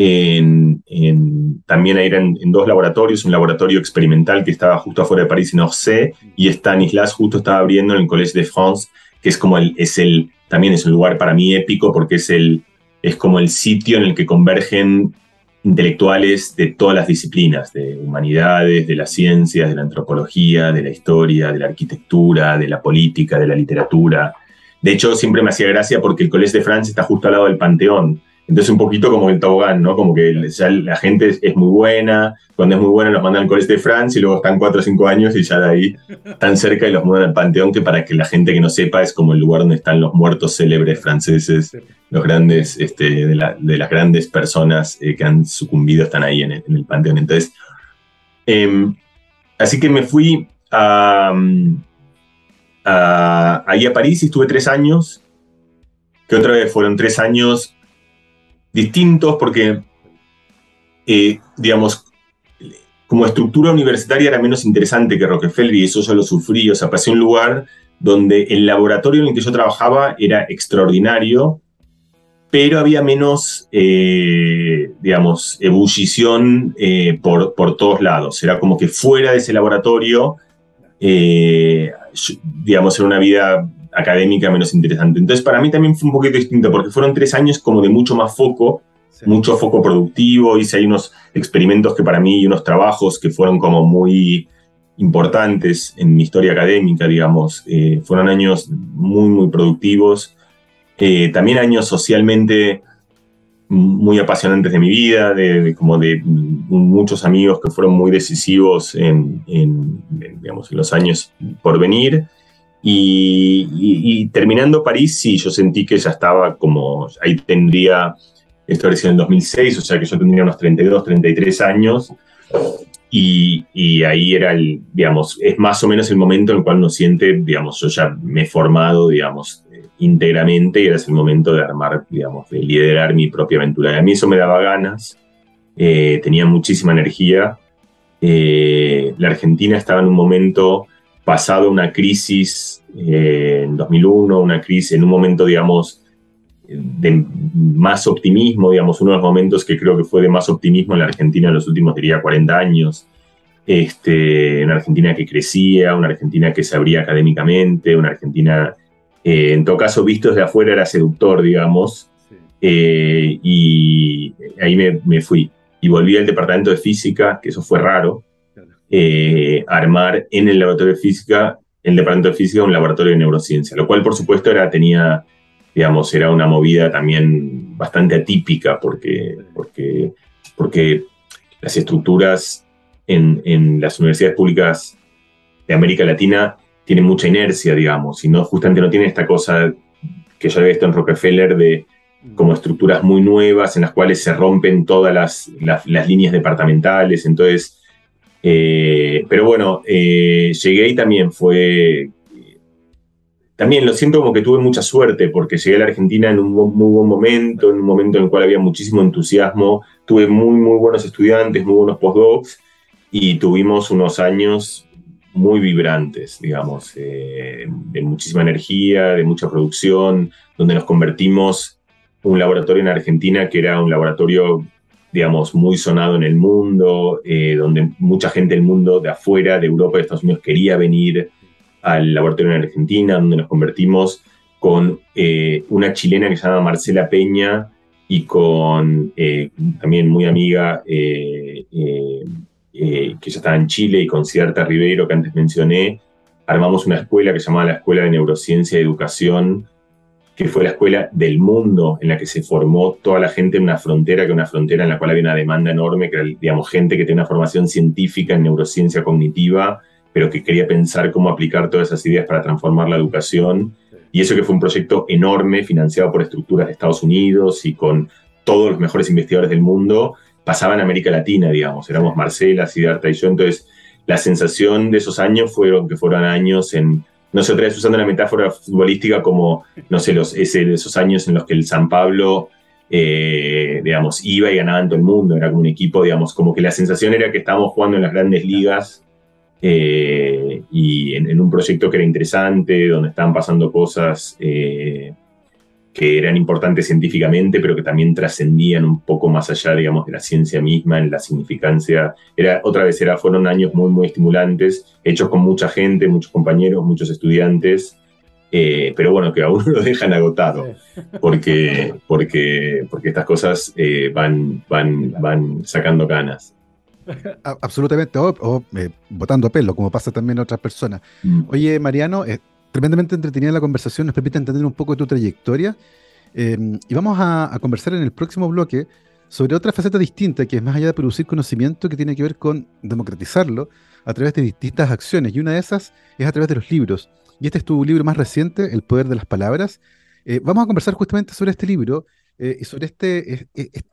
en, también eran en dos laboratorios, un laboratorio experimental que estaba justo afuera de París en Orsay y Stanislas justo estaba abriendo en el Collège de France, que es como es el, también es un lugar para mí épico porque es, el, es como el sitio en el que convergen intelectuales de todas las disciplinas, de humanidades, de las ciencias, de la antropología, de la historia, de la arquitectura, de la política, de la literatura. De hecho, siempre me hacía gracia porque el Collège de France está justo al lado del Panteón, entonces un poquito como el tobogán, ¿no? Como que la gente es, muy buena, cuando es muy buena los mandan al Colegio de Francia y luego están cuatro o cinco años y ya de ahí están cerca y los mudan al Panteón, que para que la gente que no sepa es como el lugar donde están los muertos célebres franceses, los grandes, este, de, las grandes personas eh, que han sucumbido están ahí en el, Panteón. Entonces, em, así que me fui a, ahí a París y estuve tres años, que otra vez fueron tres años distintos porque, eh, digamos, como estructura universitaria era menos interesante que Rockefeller y eso yo lo sufrí. O sea, pasé a un lugar donde el laboratorio en el que yo trabajaba era extraordinario, pero había menos, eh, digamos, ebullición eh, por, por todos lados. Era como que fuera de ese laboratorio, digamos, era una vida académica menos interesante. Entonces, para mí también fue un poquito distinto, porque fueron tres años como de mucho más foco, mucho foco productivo, hice ahí unos experimentos que para mí y unos trabajos que fueron como muy importantes en mi historia académica, digamos. Eh, fueron años muy, muy productivos. Eh, también años socialmente muy apasionantes de mi vida, de, como de muchos amigos que fueron muy decisivos en, en, digamos, en los años por venir. Y, terminando París, sí, yo sentí que ya estaba como, ahí tendría, esto habría sido en 2006, o sea que yo tendría unos 32, 33 años, y, y, ahí era el, digamos, es más o menos el momento en el cual uno siente, digamos, yo ya me he formado, digamos, íntegramente y era el momento de armar, digamos, de liderar mi propia aventura. a mí eso me daba ganas, eh, tenía muchísima energía. Eh, la Argentina estaba en un momento pasado una crisis eh, en 2001, una crisis en un momento, digamos, de más optimismo, digamos, uno de los momentos que creo que fue de más optimismo en la Argentina en los últimos, diría, 40 años. Este, una Argentina que crecía, una Argentina que se abría académicamente, una Argentina, eh, en todo caso, visto desde afuera era seductor, digamos, eh, y ahí me, fui. Y volví al departamento de física, que eso fue raro, eh, armar en el laboratorio de física, en el departamento de física, un laboratorio de neurociencia, lo cual, por supuesto, era, tenía digamos, era una movida también bastante atípica porque, porque, porque las estructuras en, en, las universidades públicas de América Latina tienen mucha inercia, digamos, y no, justamente no tienen esta cosa que yo había visto en Rockefeller de como estructuras muy nuevas en las cuales se rompen todas las, las, líneas departamentales, entonces, eh, pero bueno, eh, llegué y también fue también lo siento como que tuve mucha suerte porque llegué a la Argentina en un muy buen momento, en un momento en el cual había muchísimo entusiasmo, tuve muy, muy buenos estudiantes, muy buenos postdocs y tuvimos unos años muy vibrantes, digamos, eh, de muchísima energía, de mucha producción, donde nos convertimos en un laboratorio en Argentina que era un laboratorio, digamos, muy sonado en el mundo, eh, donde mucha gente del mundo de afuera, de Europa, de Estados Unidos quería venir al laboratorio en Argentina, donde nos convertimos con eh, una chilena que se llama Marcela Peña y con eh, también muy amiga que ya estaba en Chile y con Cierta Ribeiro, que antes mencioné, armamos una escuela que se llamaba la Escuela de Neurociencia y Educación, que fue la escuela del mundo en la que se formó toda la gente en una frontera, que una frontera en la cual había una demanda enorme, que era, digamos, gente que tenía una formación científica en neurociencia cognitiva, pero que quería pensar cómo aplicar todas esas ideas para transformar la educación. Y eso que fue un proyecto enorme, financiado por estructuras de Estados Unidos y con todos los mejores investigadores del mundo, pasaba en América Latina, digamos. Éramos Marcela, Siddhartha y yo. Entonces, la sensación de esos años fueron que fueron años en, no sé, otra vez usando la metáfora futbolística como, no sé, esos años en los que el San Pablo, eh, digamos, iba y ganaba en todo el mundo, era como un equipo, digamos, como que la sensación era que estábamos jugando en las grandes ligas eh, y en, un proyecto que era interesante, donde estaban pasando cosas eh, que eran importantes científicamente, pero que también trascendían un poco más allá, digamos, de la ciencia misma, en la significancia. Era, otra vez, era, fueron años muy, muy estimulantes, hechos con mucha gente, muchos compañeros, muchos estudiantes, eh, pero bueno, que a uno [laughs] lo dejan agotado, porque, porque, porque estas cosas van, van, van sacando ganas. Absolutamente, o, eh, votando a pelo, como pasa también a otras personas. Mm. Oye, Mariano, eh, tremendamente entretenida la conversación, nos permite entender un poco tu trayectoria. Em, y vamos a, conversar en el próximo bloque sobre otra faceta distinta, que es más allá de producir conocimiento, que tiene que ver con democratizarlo a través de distintas acciones. Y una de esas es a través de los libros. Y este es tu libro más reciente, El Poder de las Palabras. Eh, vamos a conversar justamente sobre este libro eh, y sobre este,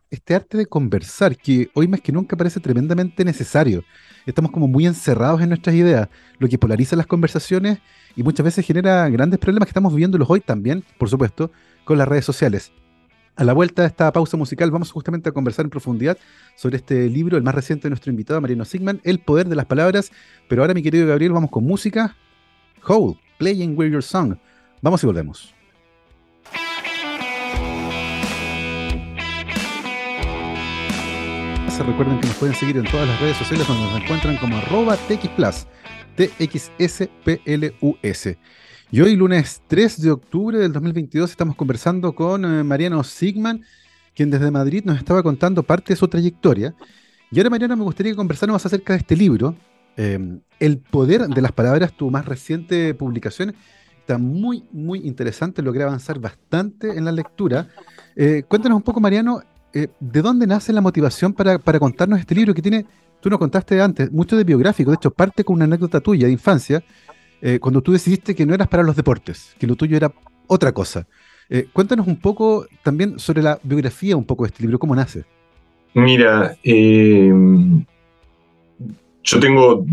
este arte de conversar, que hoy más que nunca parece tremendamente necesario. Estamos como muy encerrados en nuestras ideas, lo que polariza las conversaciones y muchas veces genera grandes problemas que estamos viviéndolos hoy también, por supuesto, con las redes sociales. A la vuelta de esta pausa musical vamos justamente a conversar en profundidad sobre este libro, el más reciente de nuestro invitado, Mariano Sigman, El Poder de las Palabras. Pero ahora, mi querido Gabriel, vamos con música. Hole, Playing With Your Song. Vamos y volvemos. Recuerden que nos pueden seguir en todas las redes sociales donde nos encuentran como arroba TXPlus, TXSPLUS. Y hoy, lunes 3 de octubre del 2022, estamos conversando con eh, Mariano Sigman, quien desde Madrid nos estaba contando parte de su trayectoria. Y ahora, Mariano, me gustaría que conversáramos acerca de este libro, em, El poder de las palabras, tu más reciente publicación. Está muy, muy interesante, logré avanzar bastante en la lectura. Eh, cuéntanos un poco, Mariano, eh, ¿de dónde nace la motivación para, contarnos este libro que tiene, tú nos contaste antes, mucho de biográfico, de hecho parte con una anécdota tuya de infancia, eh, cuando tú decidiste que no eras para los deportes, que lo tuyo era otra cosa. Eh, cuéntanos un poco también sobre la biografía un poco de este libro, ¿cómo nace? Mira, yo tengo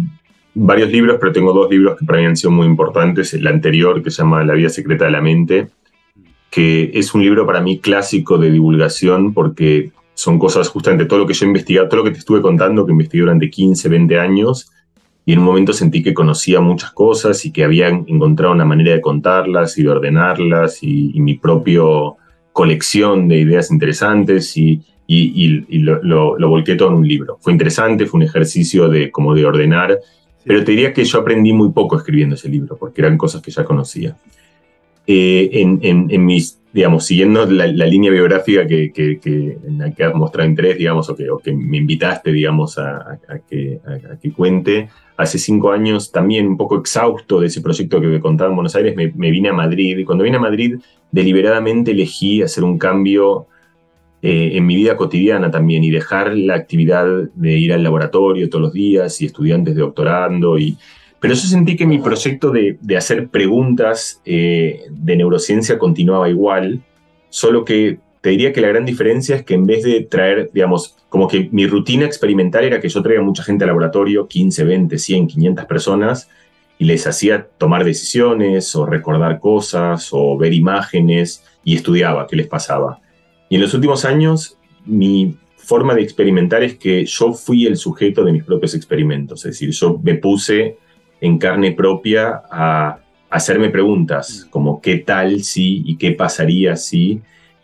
varios libros, pero tengo dos libros que para mí han sido muy importantes. El anterior, que se llama La vida secreta de la mente, que es un libro para mí clásico de divulgación porque son cosas justamente todo lo que yo he investigado, todo lo que te estuve contando que investigué durante 15, 20 años y en un momento sentí que conocía muchas cosas y que había encontrado una manera de contarlas y de ordenarlas y, mi propio colección de ideas interesantes y, y, lo, lo, volqué todo en un libro. Fue interesante, fue un ejercicio de, como de ordenar, pero te diría que yo aprendí muy poco escribiendo ese libro porque eran cosas que ya conocía. Eh, en, en, mis, digamos, siguiendo la, línea biográfica que, que, que, en la que has mostrado interés, digamos, o que, o que me invitaste, digamos, a, a, que, a, que, cuente, hace cinco años, también un poco exhausto de ese proyecto que contaba en Buenos Aires, me, me vine a Madrid. Y cuando vine a Madrid, deliberadamente elegí hacer un cambio eh, en mi vida cotidiana también y dejar la actividad de ir al laboratorio todos los días y estudiantes de doctorando y pero yo sentí que mi proyecto de, hacer preguntas eh, de neurociencia continuaba igual, solo que te diría que la gran diferencia es que en vez de traer, digamos, como que mi rutina experimental era que yo traía mucha gente al laboratorio, 15, 20, 100, 500 personas, y les hacía tomar decisiones o recordar cosas o ver imágenes y estudiaba qué les pasaba. Y en los últimos años, mi forma de experimentar es que yo fui el sujeto de mis propios experimentos, es decir, yo me puse en carne propia a hacerme preguntas como qué tal si y qué pasaría si.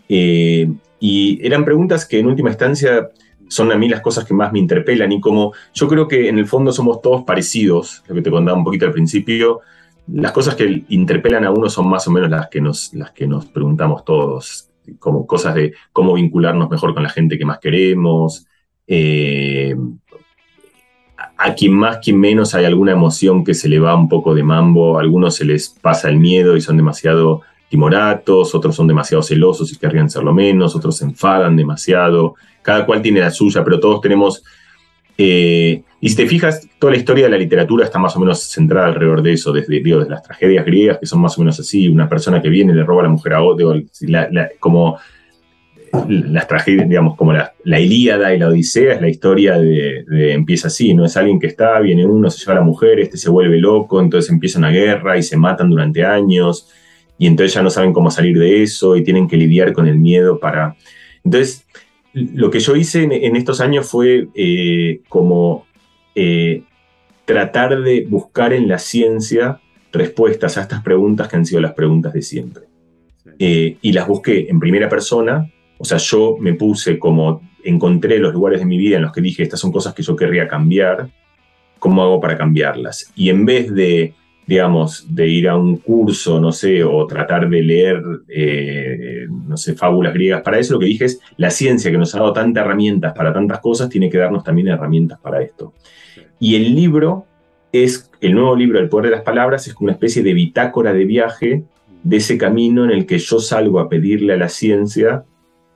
Eh, y eran preguntas que en última instancia son a mí las cosas que más me interpelan y como yo creo que en el fondo somos todos parecidos, lo que te contaba un poquito al principio, las cosas que interpelan a uno son más o menos las que nos, las que nos preguntamos todos, como cosas de cómo vincularnos mejor con la gente que más queremos, eh, a quien más, quien menos hay alguna emoción que se le va un poco de mambo, a algunos se les pasa el miedo y son demasiado timoratos, otros son demasiado celosos y querrían serlo menos, otros se enfadan demasiado, cada cual tiene la suya, pero todos tenemos... Eh, y si te fijas, toda la historia de la literatura está más o menos centrada alrededor de eso, desde, las tragedias griegas, que son más o menos así, una persona que viene le roba a la mujer a otro, como las tragedias, digamos, como la, la, Ilíada y la Odisea, es la historia de, empieza así, ¿no? Es alguien que está, viene uno, se lleva a la mujer, este se vuelve loco, entonces empieza una guerra y se matan durante años, y entonces ya no saben cómo salir de eso y tienen que lidiar con el miedo para... Entonces, lo que yo hice en, estos años fue eh, como eh, tratar de buscar en la ciencia respuestas a estas preguntas que han sido las preguntas de siempre. Eh, y las busqué en primera persona, o sea, yo me puse como, encontré los lugares de mi vida en los que dije, estas son cosas que yo querría cambiar, ¿cómo hago para cambiarlas? Y en vez de, digamos, de ir a un curso, no sé, o tratar de leer, eh, no sé, fábulas griegas, para eso lo que dije es, la ciencia que nos ha dado tantas herramientas para tantas cosas, tiene que darnos también herramientas para esto. Y el libro es, el nuevo libro, El Poder de las Palabras, es una especie de bitácora de viaje de ese camino en el que yo salgo a pedirle a la ciencia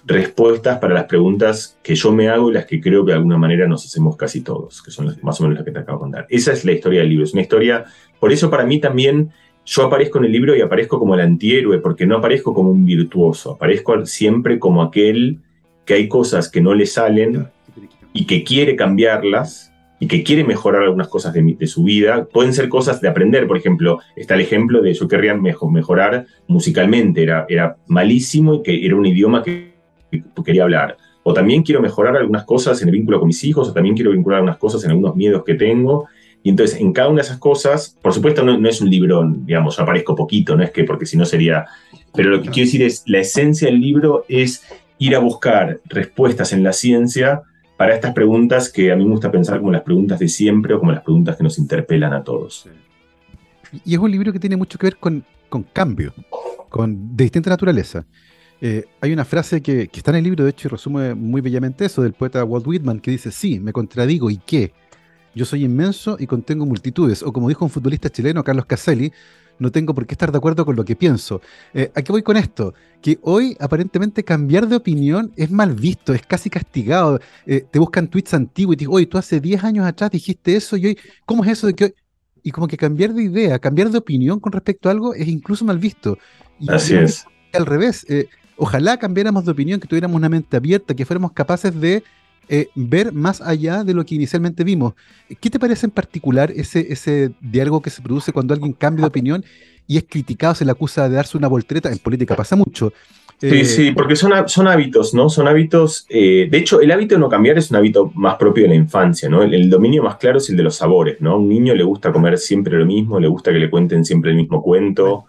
respuestas para las preguntas que yo me hago y las que creo que de alguna manera nos hacemos casi todos, que son más o menos las que te acabo de contar. Esa es la historia del libro. Es una historia, por eso para mí también yo aparezco en el libro y aparezco como el antihéroe, porque no aparezco como un virtuoso, aparezco siempre como aquel que hay cosas que no le salen y que quiere cambiarlas y que quiere mejorar algunas cosas de, su vida. Pueden ser cosas de aprender, por ejemplo, está el ejemplo de yo querría mejorar musicalmente, era, era malísimo y que era un idioma que quería hablar. O también quiero mejorar algunas cosas en el vínculo con mis hijos, o también quiero vincular algunas cosas en algunos miedos que tengo. Y entonces, en cada una de esas cosas, por supuesto, no, es un libro, digamos, yo aparezco poquito, no es que porque si no sería. Pero lo que quiero decir es, la esencia del libro es ir a buscar respuestas en la ciencia para estas preguntas que a mí me gusta pensar como las preguntas de siempre o como las preguntas que nos interpelan a todos. Y es un libro que tiene mucho que ver con, con cambio, con, de distinta naturaleza. Eh, hay una frase que, está en el libro, de hecho, y resume muy bellamente eso, del poeta Walt Whitman, que dice, sí, me contradigo, ¿y qué? Yo soy inmenso y contengo multitudes. O como dijo un futbolista chileno, Carlos Caselli, no tengo por qué estar de acuerdo con lo que pienso. Eh, ¿A qué voy con esto? Que hoy aparentemente cambiar de opinión es mal visto, es casi castigado. Eh, te buscan tweets antiguos y te dicen, oye, tú hace 10 años atrás dijiste eso y hoy, ¿cómo es eso de que hoy? Y como que cambiar de idea, cambiar de opinión con respecto a algo es incluso mal visto. Así es. Al revés, ojalá cambiáramos de opinión, que tuviéramos una mente abierta, que fuéramos capaces de eh, ver más allá de lo que inicialmente vimos. ¿Qué te parece en particular ese, ese diálogo que se produce cuando alguien cambia de opinión y es criticado, se le acusa de darse una voltereta. En política pasa mucho. Sí, eh, sí, porque son, son hábitos, ¿no? Son hábitos. Eh, de hecho, el hábito de no cambiar es un hábito más propio de la infancia, ¿no? El, dominio más claro es el de los sabores, ¿no? A un niño le gusta comer siempre lo mismo, le gusta que le cuenten siempre el mismo cuento.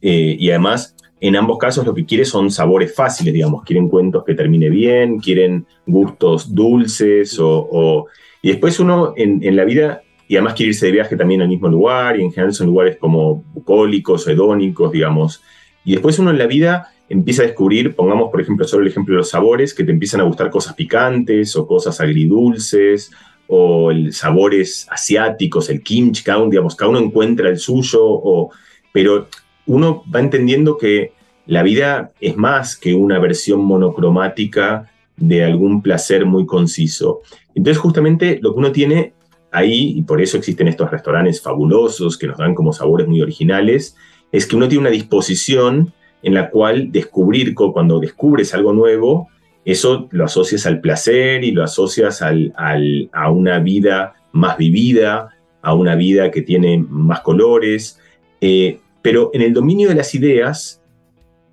Eh, y además, en ambos casos lo que quiere son sabores fáciles, digamos. Quieren cuentos que termine bien, quieren gustos dulces o. y después uno en, la vida y además quiere irse de viaje también al mismo lugar, y en general son lugares como bucólicos o hedónicos, digamos. Y después uno en la vida empieza a descubrir, pongamos por ejemplo solo el ejemplo de los sabores, que te empiezan a gustar cosas picantes o cosas agridulces o el, sabores asiáticos, el kimchi, cada digamos, cada uno encuentra el suyo, o, pero uno va entendiendo que la vida es más que una versión monocromática de algún placer muy conciso. Entonces justamente lo que uno tiene ahí, y por eso existen estos restaurantes fabulosos que nos dan como sabores muy originales, es que uno tiene una disposición en la cual descubrir, cuando descubres algo nuevo, eso lo asocias al placer y lo asocias a una vida más vivida, a una vida que tiene más colores. Eh, pero en el dominio de las ideas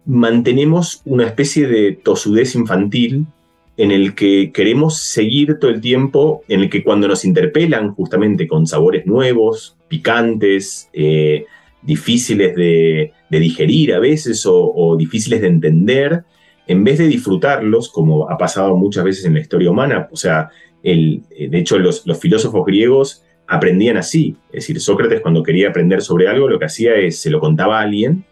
mantenemos una especie de tosudez infantil en el que queremos seguir todo el tiempo, en el que cuando nos interpelan justamente con sabores nuevos, picantes, eh, difíciles de, digerir a veces o, difíciles de entender, en vez de disfrutarlos, como ha pasado muchas veces en la historia humana, o sea, eh, de hecho los filósofos griegos aprendían así, es decir, Sócrates cuando quería aprender sobre algo lo que hacía es se lo contaba a alguien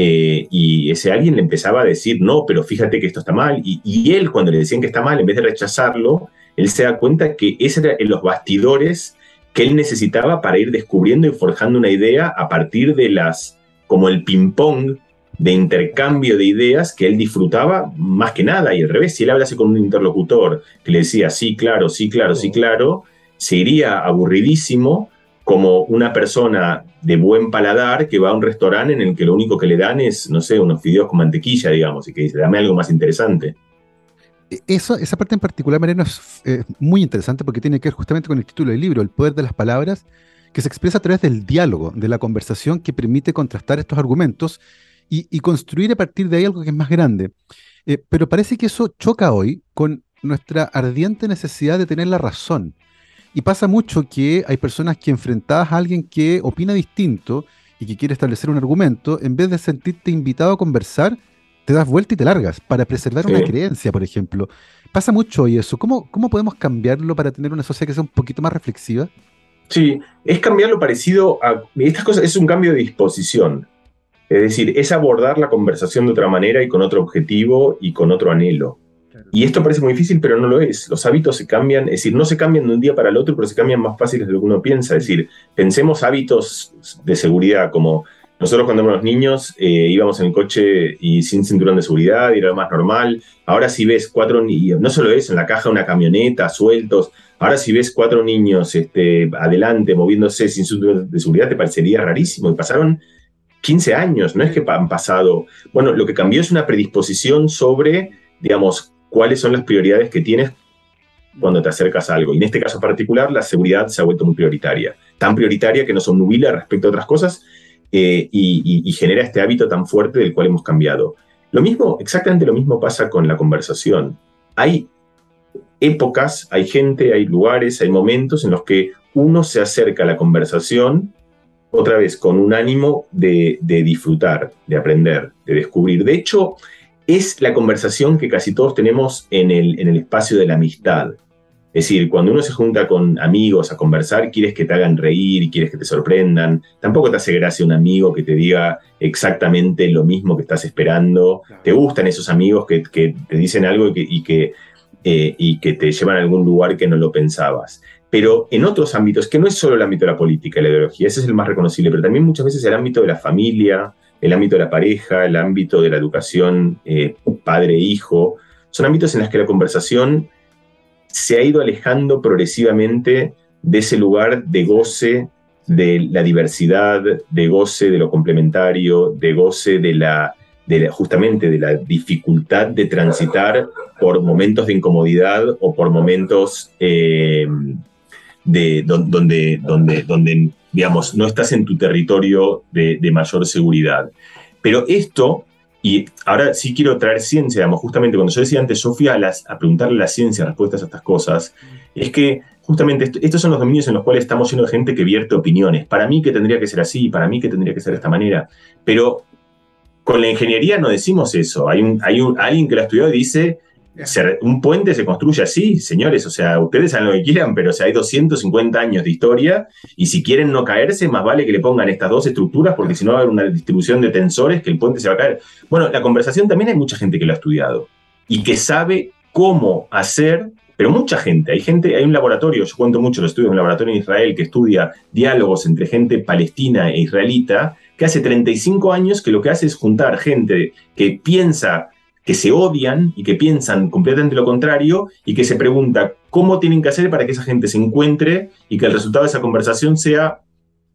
eh, y ese alguien le empezaba a decir, no, pero fíjate que esto está mal. Y, él, cuando le decían que está mal, en vez de rechazarlo, él se da cuenta que ese era en los bastidores que él necesitaba para ir descubriendo y forjando una idea a partir de las, como el ping-pong de intercambio de ideas que él disfrutaba más que nada. Y al revés, si él hablase con un interlocutor que le decía, sí, claro, sí, claro, sí, claro, se iría aburridísimo como una persona de buen paladar que va a un restaurante en el que lo único que le dan es, no sé, unos fideos con mantequilla, digamos, y que dice, dame algo más interesante. E, eso, esa parte en particular, Mariano, es muy interesante porque tiene que ver justamente con el título del libro, el poder de las palabras, que se expresa a través del diálogo, de la conversación que permite contrastar estos argumentos y, construir a partir de ahí algo que es más grande. Eh, pero parece que eso choca hoy con nuestra ardiente necesidad de tener la razón y pasa mucho que hay personas que enfrentadas a alguien que opina distinto y que quiere establecer un argumento, en vez de sentirte invitado a conversar, te das vuelta y te largas para preservar una creencia, por ejemplo. Pasa mucho hoy eso. ¿Cómo, ¿Cómo podemos cambiarlo para tener una sociedad que sea un poquito más reflexiva? Sí, es cambiarlo parecido a... Estas cosas es un cambio de disposición. Es decir, es abordar la conversación de otra manera y con otro objetivo y con otro anhelo. Y esto parece muy difícil, pero no lo es. Los hábitos se cambian, es decir, no se cambian de un día para el otro, pero se cambian más fáciles de lo que uno piensa. Es decir, pensemos hábitos de seguridad, como nosotros cuando éramos niños eh, íbamos en el coche y sin cinturón de seguridad, y era lo más normal. Ahora si ves cuatro niños, no solo eso, en la caja una camioneta, sueltos. Ahora si ves cuatro niños este, adelante moviéndose sin cinturón de seguridad, te parecería rarísimo. Y pasaron 15 años, no es que han pasado. Bueno, lo que cambió es una predisposición sobre, digamos, cuáles son las prioridades que tienes cuando te acercas a algo. Y en este caso particular, la seguridad se ha vuelto muy prioritaria. Tan prioritaria que nos obnubila respecto a otras cosas eh, y, genera este hábito tan fuerte del cual hemos cambiado. Lo mismo, exactamente lo mismo pasa con la conversación. Hay épocas, hay gente, hay lugares, hay momentos en los que uno se acerca a la conversación otra vez con un ánimo de, de disfrutar, de aprender, de descubrir. De hecho, es la conversación que casi todos tenemos en el, en el espacio de la amistad. Es decir, cuando uno se junta con amigos a conversar, quieres que te hagan reír, quieres que te sorprendan. Tampoco te hace gracia un amigo que te diga exactamente lo mismo que estás esperando. Te gustan esos amigos que, te dicen algo y que, eh, y que te llevan a algún lugar que no lo pensabas. Pero en otros ámbitos, que no es solo el ámbito de la política y la ideología, ese es el más reconocible, pero también muchas veces el ámbito de la familia, el ámbito de la pareja, el ámbito de la educación eh, padre-hijo, son ámbitos en los que la conversación se ha ido alejando progresivamente de ese lugar de goce de la diversidad, de goce de lo complementario, de goce de la, justamente de la dificultad de transitar por momentos de incomodidad o por momentos eh, de, donde, donde, donde digamos, no estás en tu territorio de, mayor seguridad. Pero esto, y ahora sí quiero traer ciencia, digamos, justamente cuando yo decía antes, yo fui a, preguntarle a la ciencia respuestas a estas cosas, es que justamente estos son los dominios en los cuales estamos llenos de gente que vierte opiniones. Para mí que tendría que ser así, para mí que tendría que ser de esta manera. Pero con la ingeniería no decimos eso. Hay, un, hay alguien que lo estudió y dice, un puente se construye así, señores, o sea, ustedes saben lo que quieran, pero o sea, hay 250 años de historia y si quieren no caerse, más vale que le pongan estas dos estructuras porque si no va a haber una distribución de tensores que el puente se va a caer. Bueno, la conversación también hay mucha gente que lo ha estudiado y que sabe cómo hacer, pero mucha gente, hay gente, hay un laboratorio, yo cuento mucho, lo estudio, un laboratorio en Israel que estudia diálogos entre gente palestina e israelita que hace 35 años que lo que hace es juntar gente que piensa que se odian y que piensan completamente lo contrario y que se pregunta cómo tienen que hacer para que esa gente se encuentre y que el resultado de esa conversación sea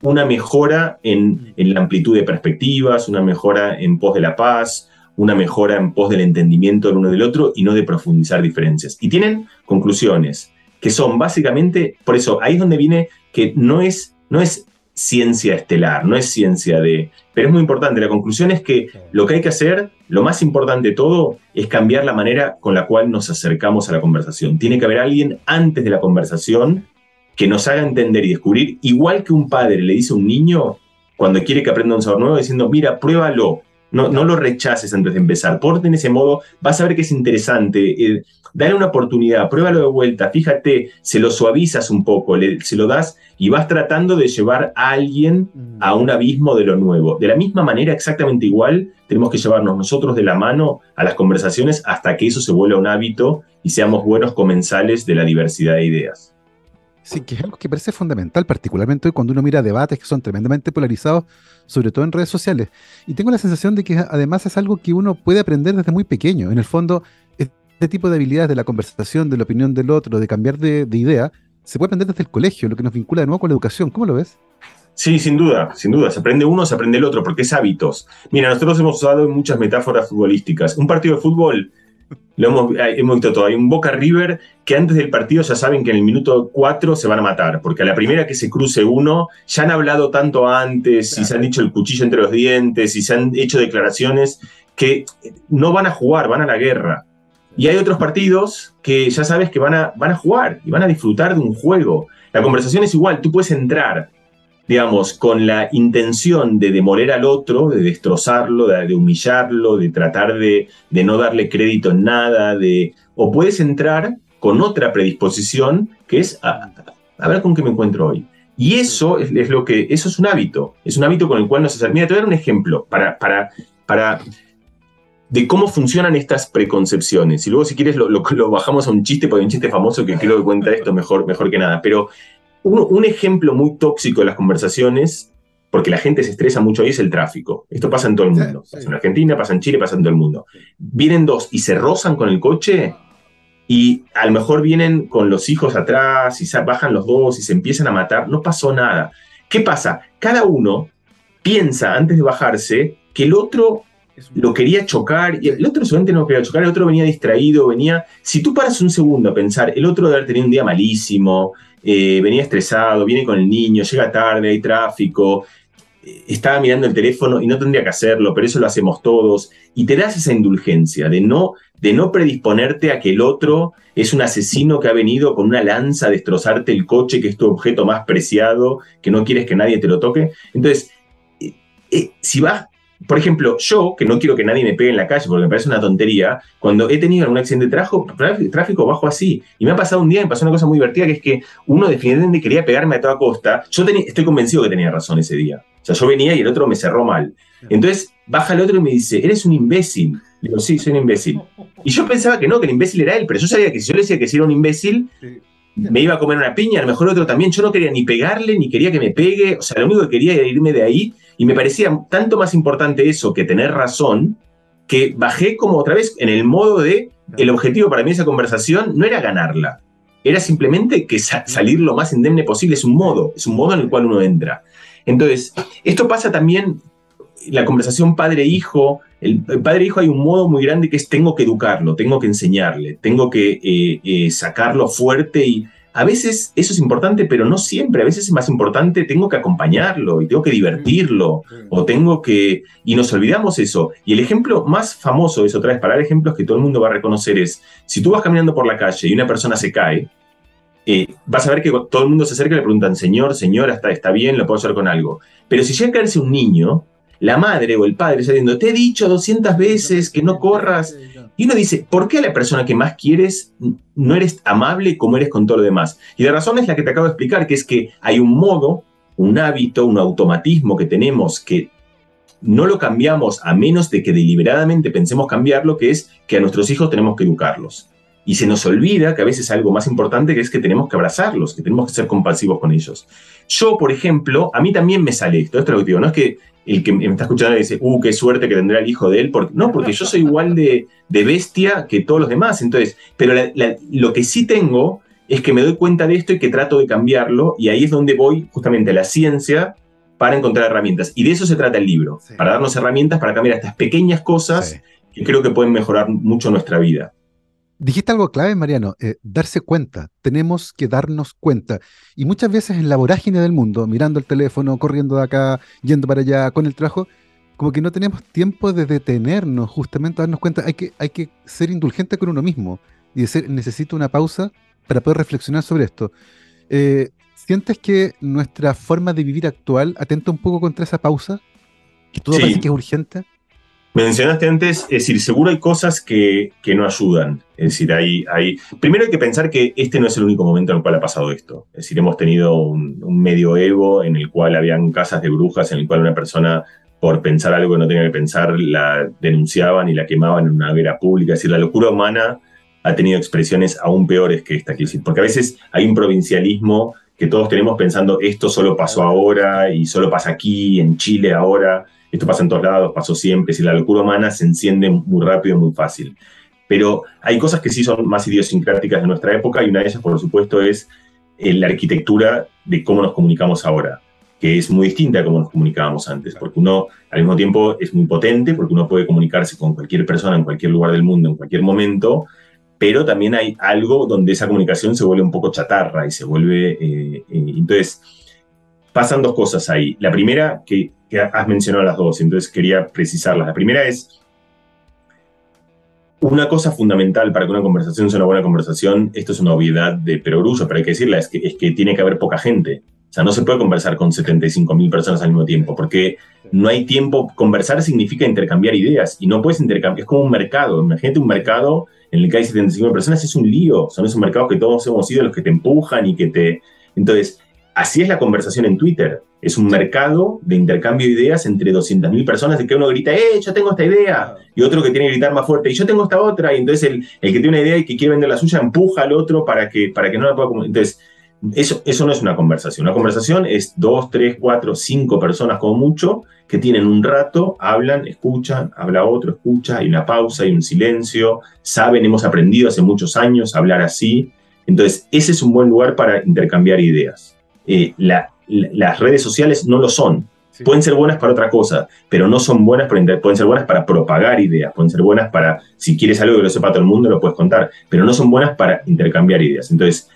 una mejora en, en la amplitud de perspectivas, una mejora en pos de la paz, una mejora en pos del entendimiento del uno del otro y no de profundizar diferencias. Y tienen conclusiones que son básicamente, por eso ahí es donde viene que no es, no es ciencia estelar, no es ciencia de... Pero es muy importante, la conclusión es que lo que hay que hacer, lo más importante de todo, es cambiar la manera con la cual nos acercamos a la conversación. Tiene que haber alguien antes de la conversación que nos haga entender y descubrir, igual que un padre le dice a un niño cuando quiere que aprenda un sabor nuevo, diciendo, mira, pruébalo, no, no lo rechaces antes de empezar. Porte en ese modo, vas a ver que es interesante. Eh, dale una oportunidad, pruébalo de vuelta, fíjate, se lo suavizas un poco, se lo das y vas tratando de llevar a alguien a un abismo de lo nuevo. De la misma manera, exactamente igual, tenemos que llevarnos nosotros de la mano a las conversaciones hasta que eso se vuelva un hábito y seamos buenos comensales de la diversidad de ideas. Sí, que es algo que parece fundamental, particularmente cuando uno mira debates que son tremendamente polarizados, sobre todo en redes sociales. Y tengo la sensación de que además es algo que uno puede aprender desde muy pequeño. En el fondo, este tipo de habilidades de la conversación, de la opinión del otro, de cambiar de, idea, se puede aprender desde el colegio, lo que nos vincula de nuevo con la educación. ¿Cómo lo ves? Sí, sin duda, sin duda. Se aprende uno, se aprende el otro, porque es hábitos. Mira, nosotros hemos usado muchas metáforas futbolísticas. Un partido de fútbol lo hemos, hemos, visto todo. Hay un Boca River que antes del partido ya saben que en el minuto 4 se van a matar, porque a la primera que se cruce uno, ya han hablado tanto antes, y se han dicho el cuchillo entre los dientes, y se han hecho declaraciones que no van a jugar, van a la guerra. Y hay otros partidos que ya sabes que van a, van a jugar y van a disfrutar de un juego. La conversación es igual, tú puedes entrar, digamos, con la intención de demoler al otro, de destrozarlo, de, humillarlo, de tratar de, de, no darle crédito en nada, de, o puedes entrar con otra predisposición que es a, ver con qué me encuentro hoy. Y eso es, lo que, eso es un hábito, es un hábito con el cual nos acercamos. Mira, te voy a dar un ejemplo para, para, para de cómo funcionan estas preconcepciones. Y luego, si quieres, lo, lo, bajamos a un chiste, porque hay un chiste famoso que creo que cuenta esto mejor, mejor que nada. Pero un, ejemplo muy tóxico de las conversaciones, porque la gente se estresa mucho ahí, es el tráfico. Esto pasa en todo el mundo. Pasa en Argentina, pasa en Chile, pasa en todo el mundo. Vienen dos y se rozan con el coche y a lo mejor vienen con los hijos atrás y se bajan los dos y se empiezan a matar. No pasó nada. ¿Qué pasa? Cada uno piensa antes de bajarse que el otro lo quería chocar, y el otro solamente no quería chocar, el otro venía distraído, venía... Si tú paras un segundo a pensar, el otro debe haber tenido un día malísimo, eh, venía estresado, viene con el niño, llega tarde, hay tráfico, eh, estaba mirando el teléfono y no tendría que hacerlo, pero eso lo hacemos todos, y te das esa indulgencia de no, de no predisponerte a que el otro es un asesino que ha venido con una lanza a destrozarte el coche, que es tu objeto más preciado, que no quieres que nadie te lo toque. Entonces, eh, si vas por ejemplo, yo, que no quiero que nadie me pegue en la calle porque me parece una tontería, cuando he tenido algún accidente de tráfico, tráfico bajo así. Y me ha pasado un día, me pasó una cosa muy divertida, que es que uno definitivamente quería pegarme a toda costa. Yo estoy convencido que tenía razón ese día. O sea, yo venía y el otro me cerró mal. Entonces baja el otro y me dice, eres un imbécil. Le digo, sí, soy un imbécil. Y yo pensaba que no, que el imbécil era él, pero yo sabía que si yo le decía que si era un imbécil, me iba a comer una piña, a lo mejor otro también. Yo no quería ni pegarle, ni quería que me pegue. O sea, lo único que quería era irme de ahí. Y me parecía tanto más importante eso que tener razón, que bajé como otra vez en el modo de, el objetivo para mí de esa conversación no era ganarla, era simplemente que salir lo más indemne posible. Es un modo, es un modo en el cual uno entra. Entonces, esto pasa también, la conversación padre-hijo, el, padre-hijo hay un modo muy grande que es tengo que educarlo, tengo que enseñarle, tengo que eh, eh, sacarlo fuerte y a veces eso es importante, pero no siempre. A veces es más importante, tengo que acompañarlo y tengo que divertirlo o tengo que... Y nos olvidamos eso. Y el ejemplo más famoso, es otra vez para dar ejemplos que todo el mundo va a reconocer, es si tú vas caminando por la calle y una persona se cae, eh, vas a ver que todo el mundo se acerca y le preguntan, señor, señora, está, está bien, lo puedo hacer con algo. Pero si llega a caerse un niño, la madre o el padre está diciendo, te he dicho 200 veces que no corras. Y uno dice, ¿por qué a la persona que más quieres no eres amable como eres con todo lo demás? Y la razón es la que te acabo de explicar, que es que hay un modo, un hábito, un automatismo que tenemos que no lo cambiamos a menos de que deliberadamente pensemos cambiarlo, que es que a nuestros hijos tenemos que educarlos. Y se nos olvida que a veces algo más importante que es que tenemos que abrazarlos, que tenemos que ser compasivos con ellos. Yo, por ejemplo, a mí también me sale esto, esto es lo no es que el que me está escuchando dice, uh, qué suerte que tendrá el hijo de él, porque, no, porque yo soy igual de, bestia que todos los demás, entonces, pero lo que sí tengo es que me doy cuenta de esto y que trato de cambiarlo, y ahí es donde voy justamente a la ciencia para encontrar herramientas. Y de eso se trata el libro, para darnos herramientas para cambiar estas pequeñas cosas que creo que pueden mejorar mucho nuestra vida. Dijiste algo clave, Mariano, eh, darse cuenta. Tenemos que darnos cuenta. Y muchas veces en la vorágine del mundo, mirando el teléfono, corriendo de acá, yendo para allá, con el trabajo, como que no tenemos tiempo de detenernos, justamente a darnos cuenta. Hay que, hay que ser indulgente con uno mismo y decir, necesito una pausa para poder reflexionar sobre esto. Eh, ¿Sientes que nuestra forma de vivir actual atenta un poco contra esa pausa? ¿Que todo parece que es urgente? Mencionaste antes, es decir, seguro hay cosas que, que no ayudan. Es decir, hay, hay, primero hay que pensar que este no es el único momento en el cual ha pasado esto. Es decir, hemos tenido un, un medioevo en el cual habían casas de brujas, en el cual una persona, por pensar algo que no tenía que pensar, la denunciaban y la quemaban en una hoguera pública. Es decir, la locura humana ha tenido expresiones aún peores que esta. Porque a veces hay un provincialismo que todos tenemos pensando esto solo pasó ahora y solo pasa aquí, en Chile ahora esto pasa en todos lados, pasó siempre, si la locura humana se enciende muy rápido, muy fácil. Pero hay cosas que sí son más idiosincráticas de nuestra época y una de ellas, por supuesto, es eh, la arquitectura de cómo nos comunicamos ahora, que es muy distinta a cómo nos comunicábamos antes, porque uno al mismo tiempo es muy potente, porque uno puede comunicarse con cualquier persona en cualquier lugar del mundo, en cualquier momento, pero también hay algo donde esa comunicación se vuelve un poco chatarra y se vuelve... Eh, eh, entonces, pasan dos cosas ahí. La primera, que has mencionado las dos, entonces quería precisarlas. La primera es, una cosa fundamental para que una conversación sea una buena conversación, esto es una obviedad de perogrullo, pero hay que decirla, es que, es que tiene que haber poca gente. O sea, no se puede conversar con 75 mil personas al mismo tiempo, porque no hay tiempo. Conversar significa intercambiar ideas y no puedes intercambiar. Es como un mercado. Imagínate un mercado en el que hay 75 mil personas, es un lío. Son esos mercados que todos hemos sido los que te empujan y que te. Entonces, así es la conversación en Twitter. Es un mercado de intercambio de ideas entre 200.000 personas de que uno grita, ¡eh, yo tengo esta idea! Y otro que tiene que gritar más fuerte, ¡y yo tengo esta otra! Y entonces el, que tiene una idea y que quiere vender la suya empuja al otro para que, para que no la pueda... Entonces, eso, eso no es una conversación. Una conversación es dos, tres, cuatro, cinco personas como mucho que tienen un rato, hablan, escuchan, habla otro, escucha, hay una pausa, hay un silencio, saben, hemos aprendido hace muchos años a hablar así. Entonces, ese es un buen lugar para intercambiar ideas. Eh, la, las redes sociales no lo son. Pueden ser buenas para otra cosa, pero no son buenas para, pueden ser buenas para propagar ideas, pueden ser buenas para, si quieres algo que lo sepa todo el mundo, lo puedes contar, pero no son buenas para intercambiar ideas. Entonces,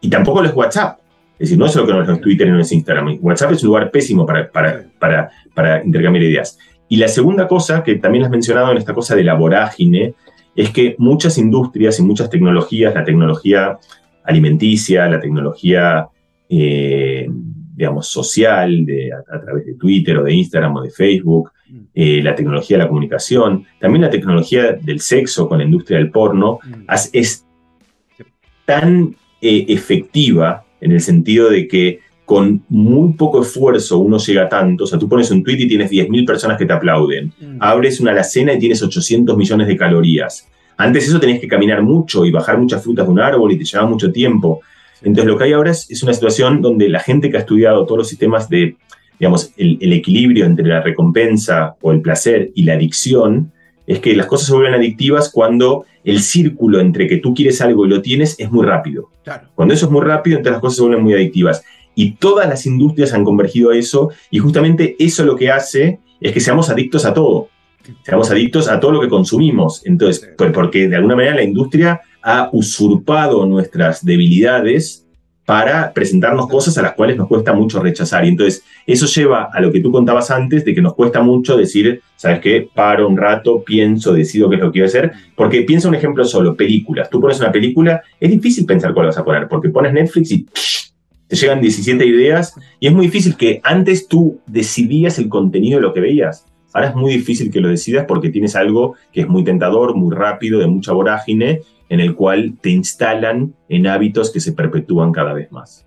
y tampoco lo es WhatsApp. Es decir, no es lo que no es Twitter y no es Instagram. WhatsApp es un lugar pésimo para, para, para, para intercambiar ideas. Y la segunda cosa, que también has mencionado en esta cosa de la vorágine, es que muchas industrias y muchas tecnologías, la tecnología alimenticia, la tecnología eh, digamos, social, de, a, través de Twitter o de Instagram o de Facebook, mm. eh, la tecnología de la comunicación, también la tecnología del sexo con la industria del porno, mm. es tan eh, efectiva en el sentido de que con muy poco esfuerzo uno llega a tanto. O sea, tú pones un tweet y tienes 10.000 personas que te aplauden. Mm. Abres una alacena y tienes 800 millones de calorías. Antes eso tenías que caminar mucho y bajar muchas frutas de un árbol y te llevaba mucho tiempo. Entonces, lo que hay ahora es, una situación donde la gente que ha estudiado todos los sistemas de, digamos, el, equilibrio entre la recompensa o el placer y la adicción, es que las cosas se vuelven adictivas cuando el círculo entre que tú quieres algo y lo tienes es muy rápido. Cuando eso es muy rápido, entonces las cosas se vuelven muy adictivas. Y todas las industrias han convergido a eso, y justamente eso lo que hace es que seamos adictos a todo. Seamos adictos a todo lo que consumimos. Entonces, porque de alguna manera la industria ha usurpado nuestras debilidades para presentarnos cosas a las cuales nos cuesta mucho rechazar. Y entonces eso lleva a lo que tú contabas antes, de que nos cuesta mucho decir, ¿sabes qué? Paro un rato, pienso, decido qué es lo que quiero hacer. Porque piensa un ejemplo solo, películas. Tú pones una película, es difícil pensar cuál vas a poner, porque pones Netflix y te llegan 17 ideas y es muy difícil que antes tú decidías el contenido de lo que veías. Ahora es muy difícil que lo decidas porque tienes algo que es muy tentador, muy rápido, de mucha vorágine en el cual te instalan en hábitos que se perpetúan cada vez más.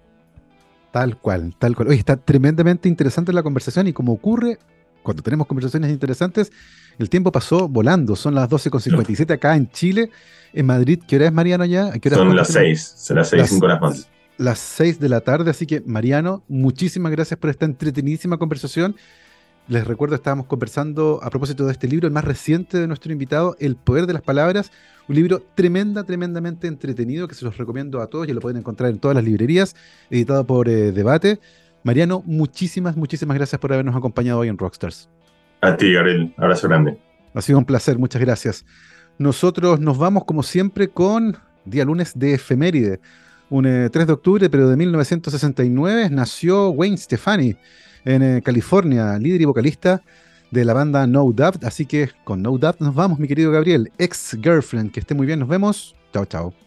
Tal cual, tal cual. Oye, está tremendamente interesante la conversación y como ocurre cuando tenemos conversaciones interesantes, el tiempo pasó volando. Son las 12.57 acá en Chile. En Madrid, ¿qué hora es Mariano ya? Son las 6, son las 6, 5 horas más. Las 6 de la tarde, así que Mariano, muchísimas gracias por esta entretenidísima conversación les recuerdo, estábamos conversando a propósito de este libro, el más reciente de nuestro invitado, El Poder de las Palabras, un libro tremenda, tremendamente entretenido que se los recomiendo a todos y lo pueden encontrar en todas las librerías, editado por eh, Debate. Mariano, muchísimas, muchísimas gracias por habernos acompañado hoy en Rockstars. A ti, Gabriel. Abrazo grande. Ha sido un placer, muchas gracias. Nosotros nos vamos, como siempre, con día lunes de efeméride. Un 3 eh, de octubre, pero de 1969, nació Wayne Stefani en eh, California, líder y vocalista de la banda No Doubt. Así que con No Doubt nos vamos, mi querido Gabriel, ex girlfriend. Que esté muy bien, nos vemos. Chao, chao.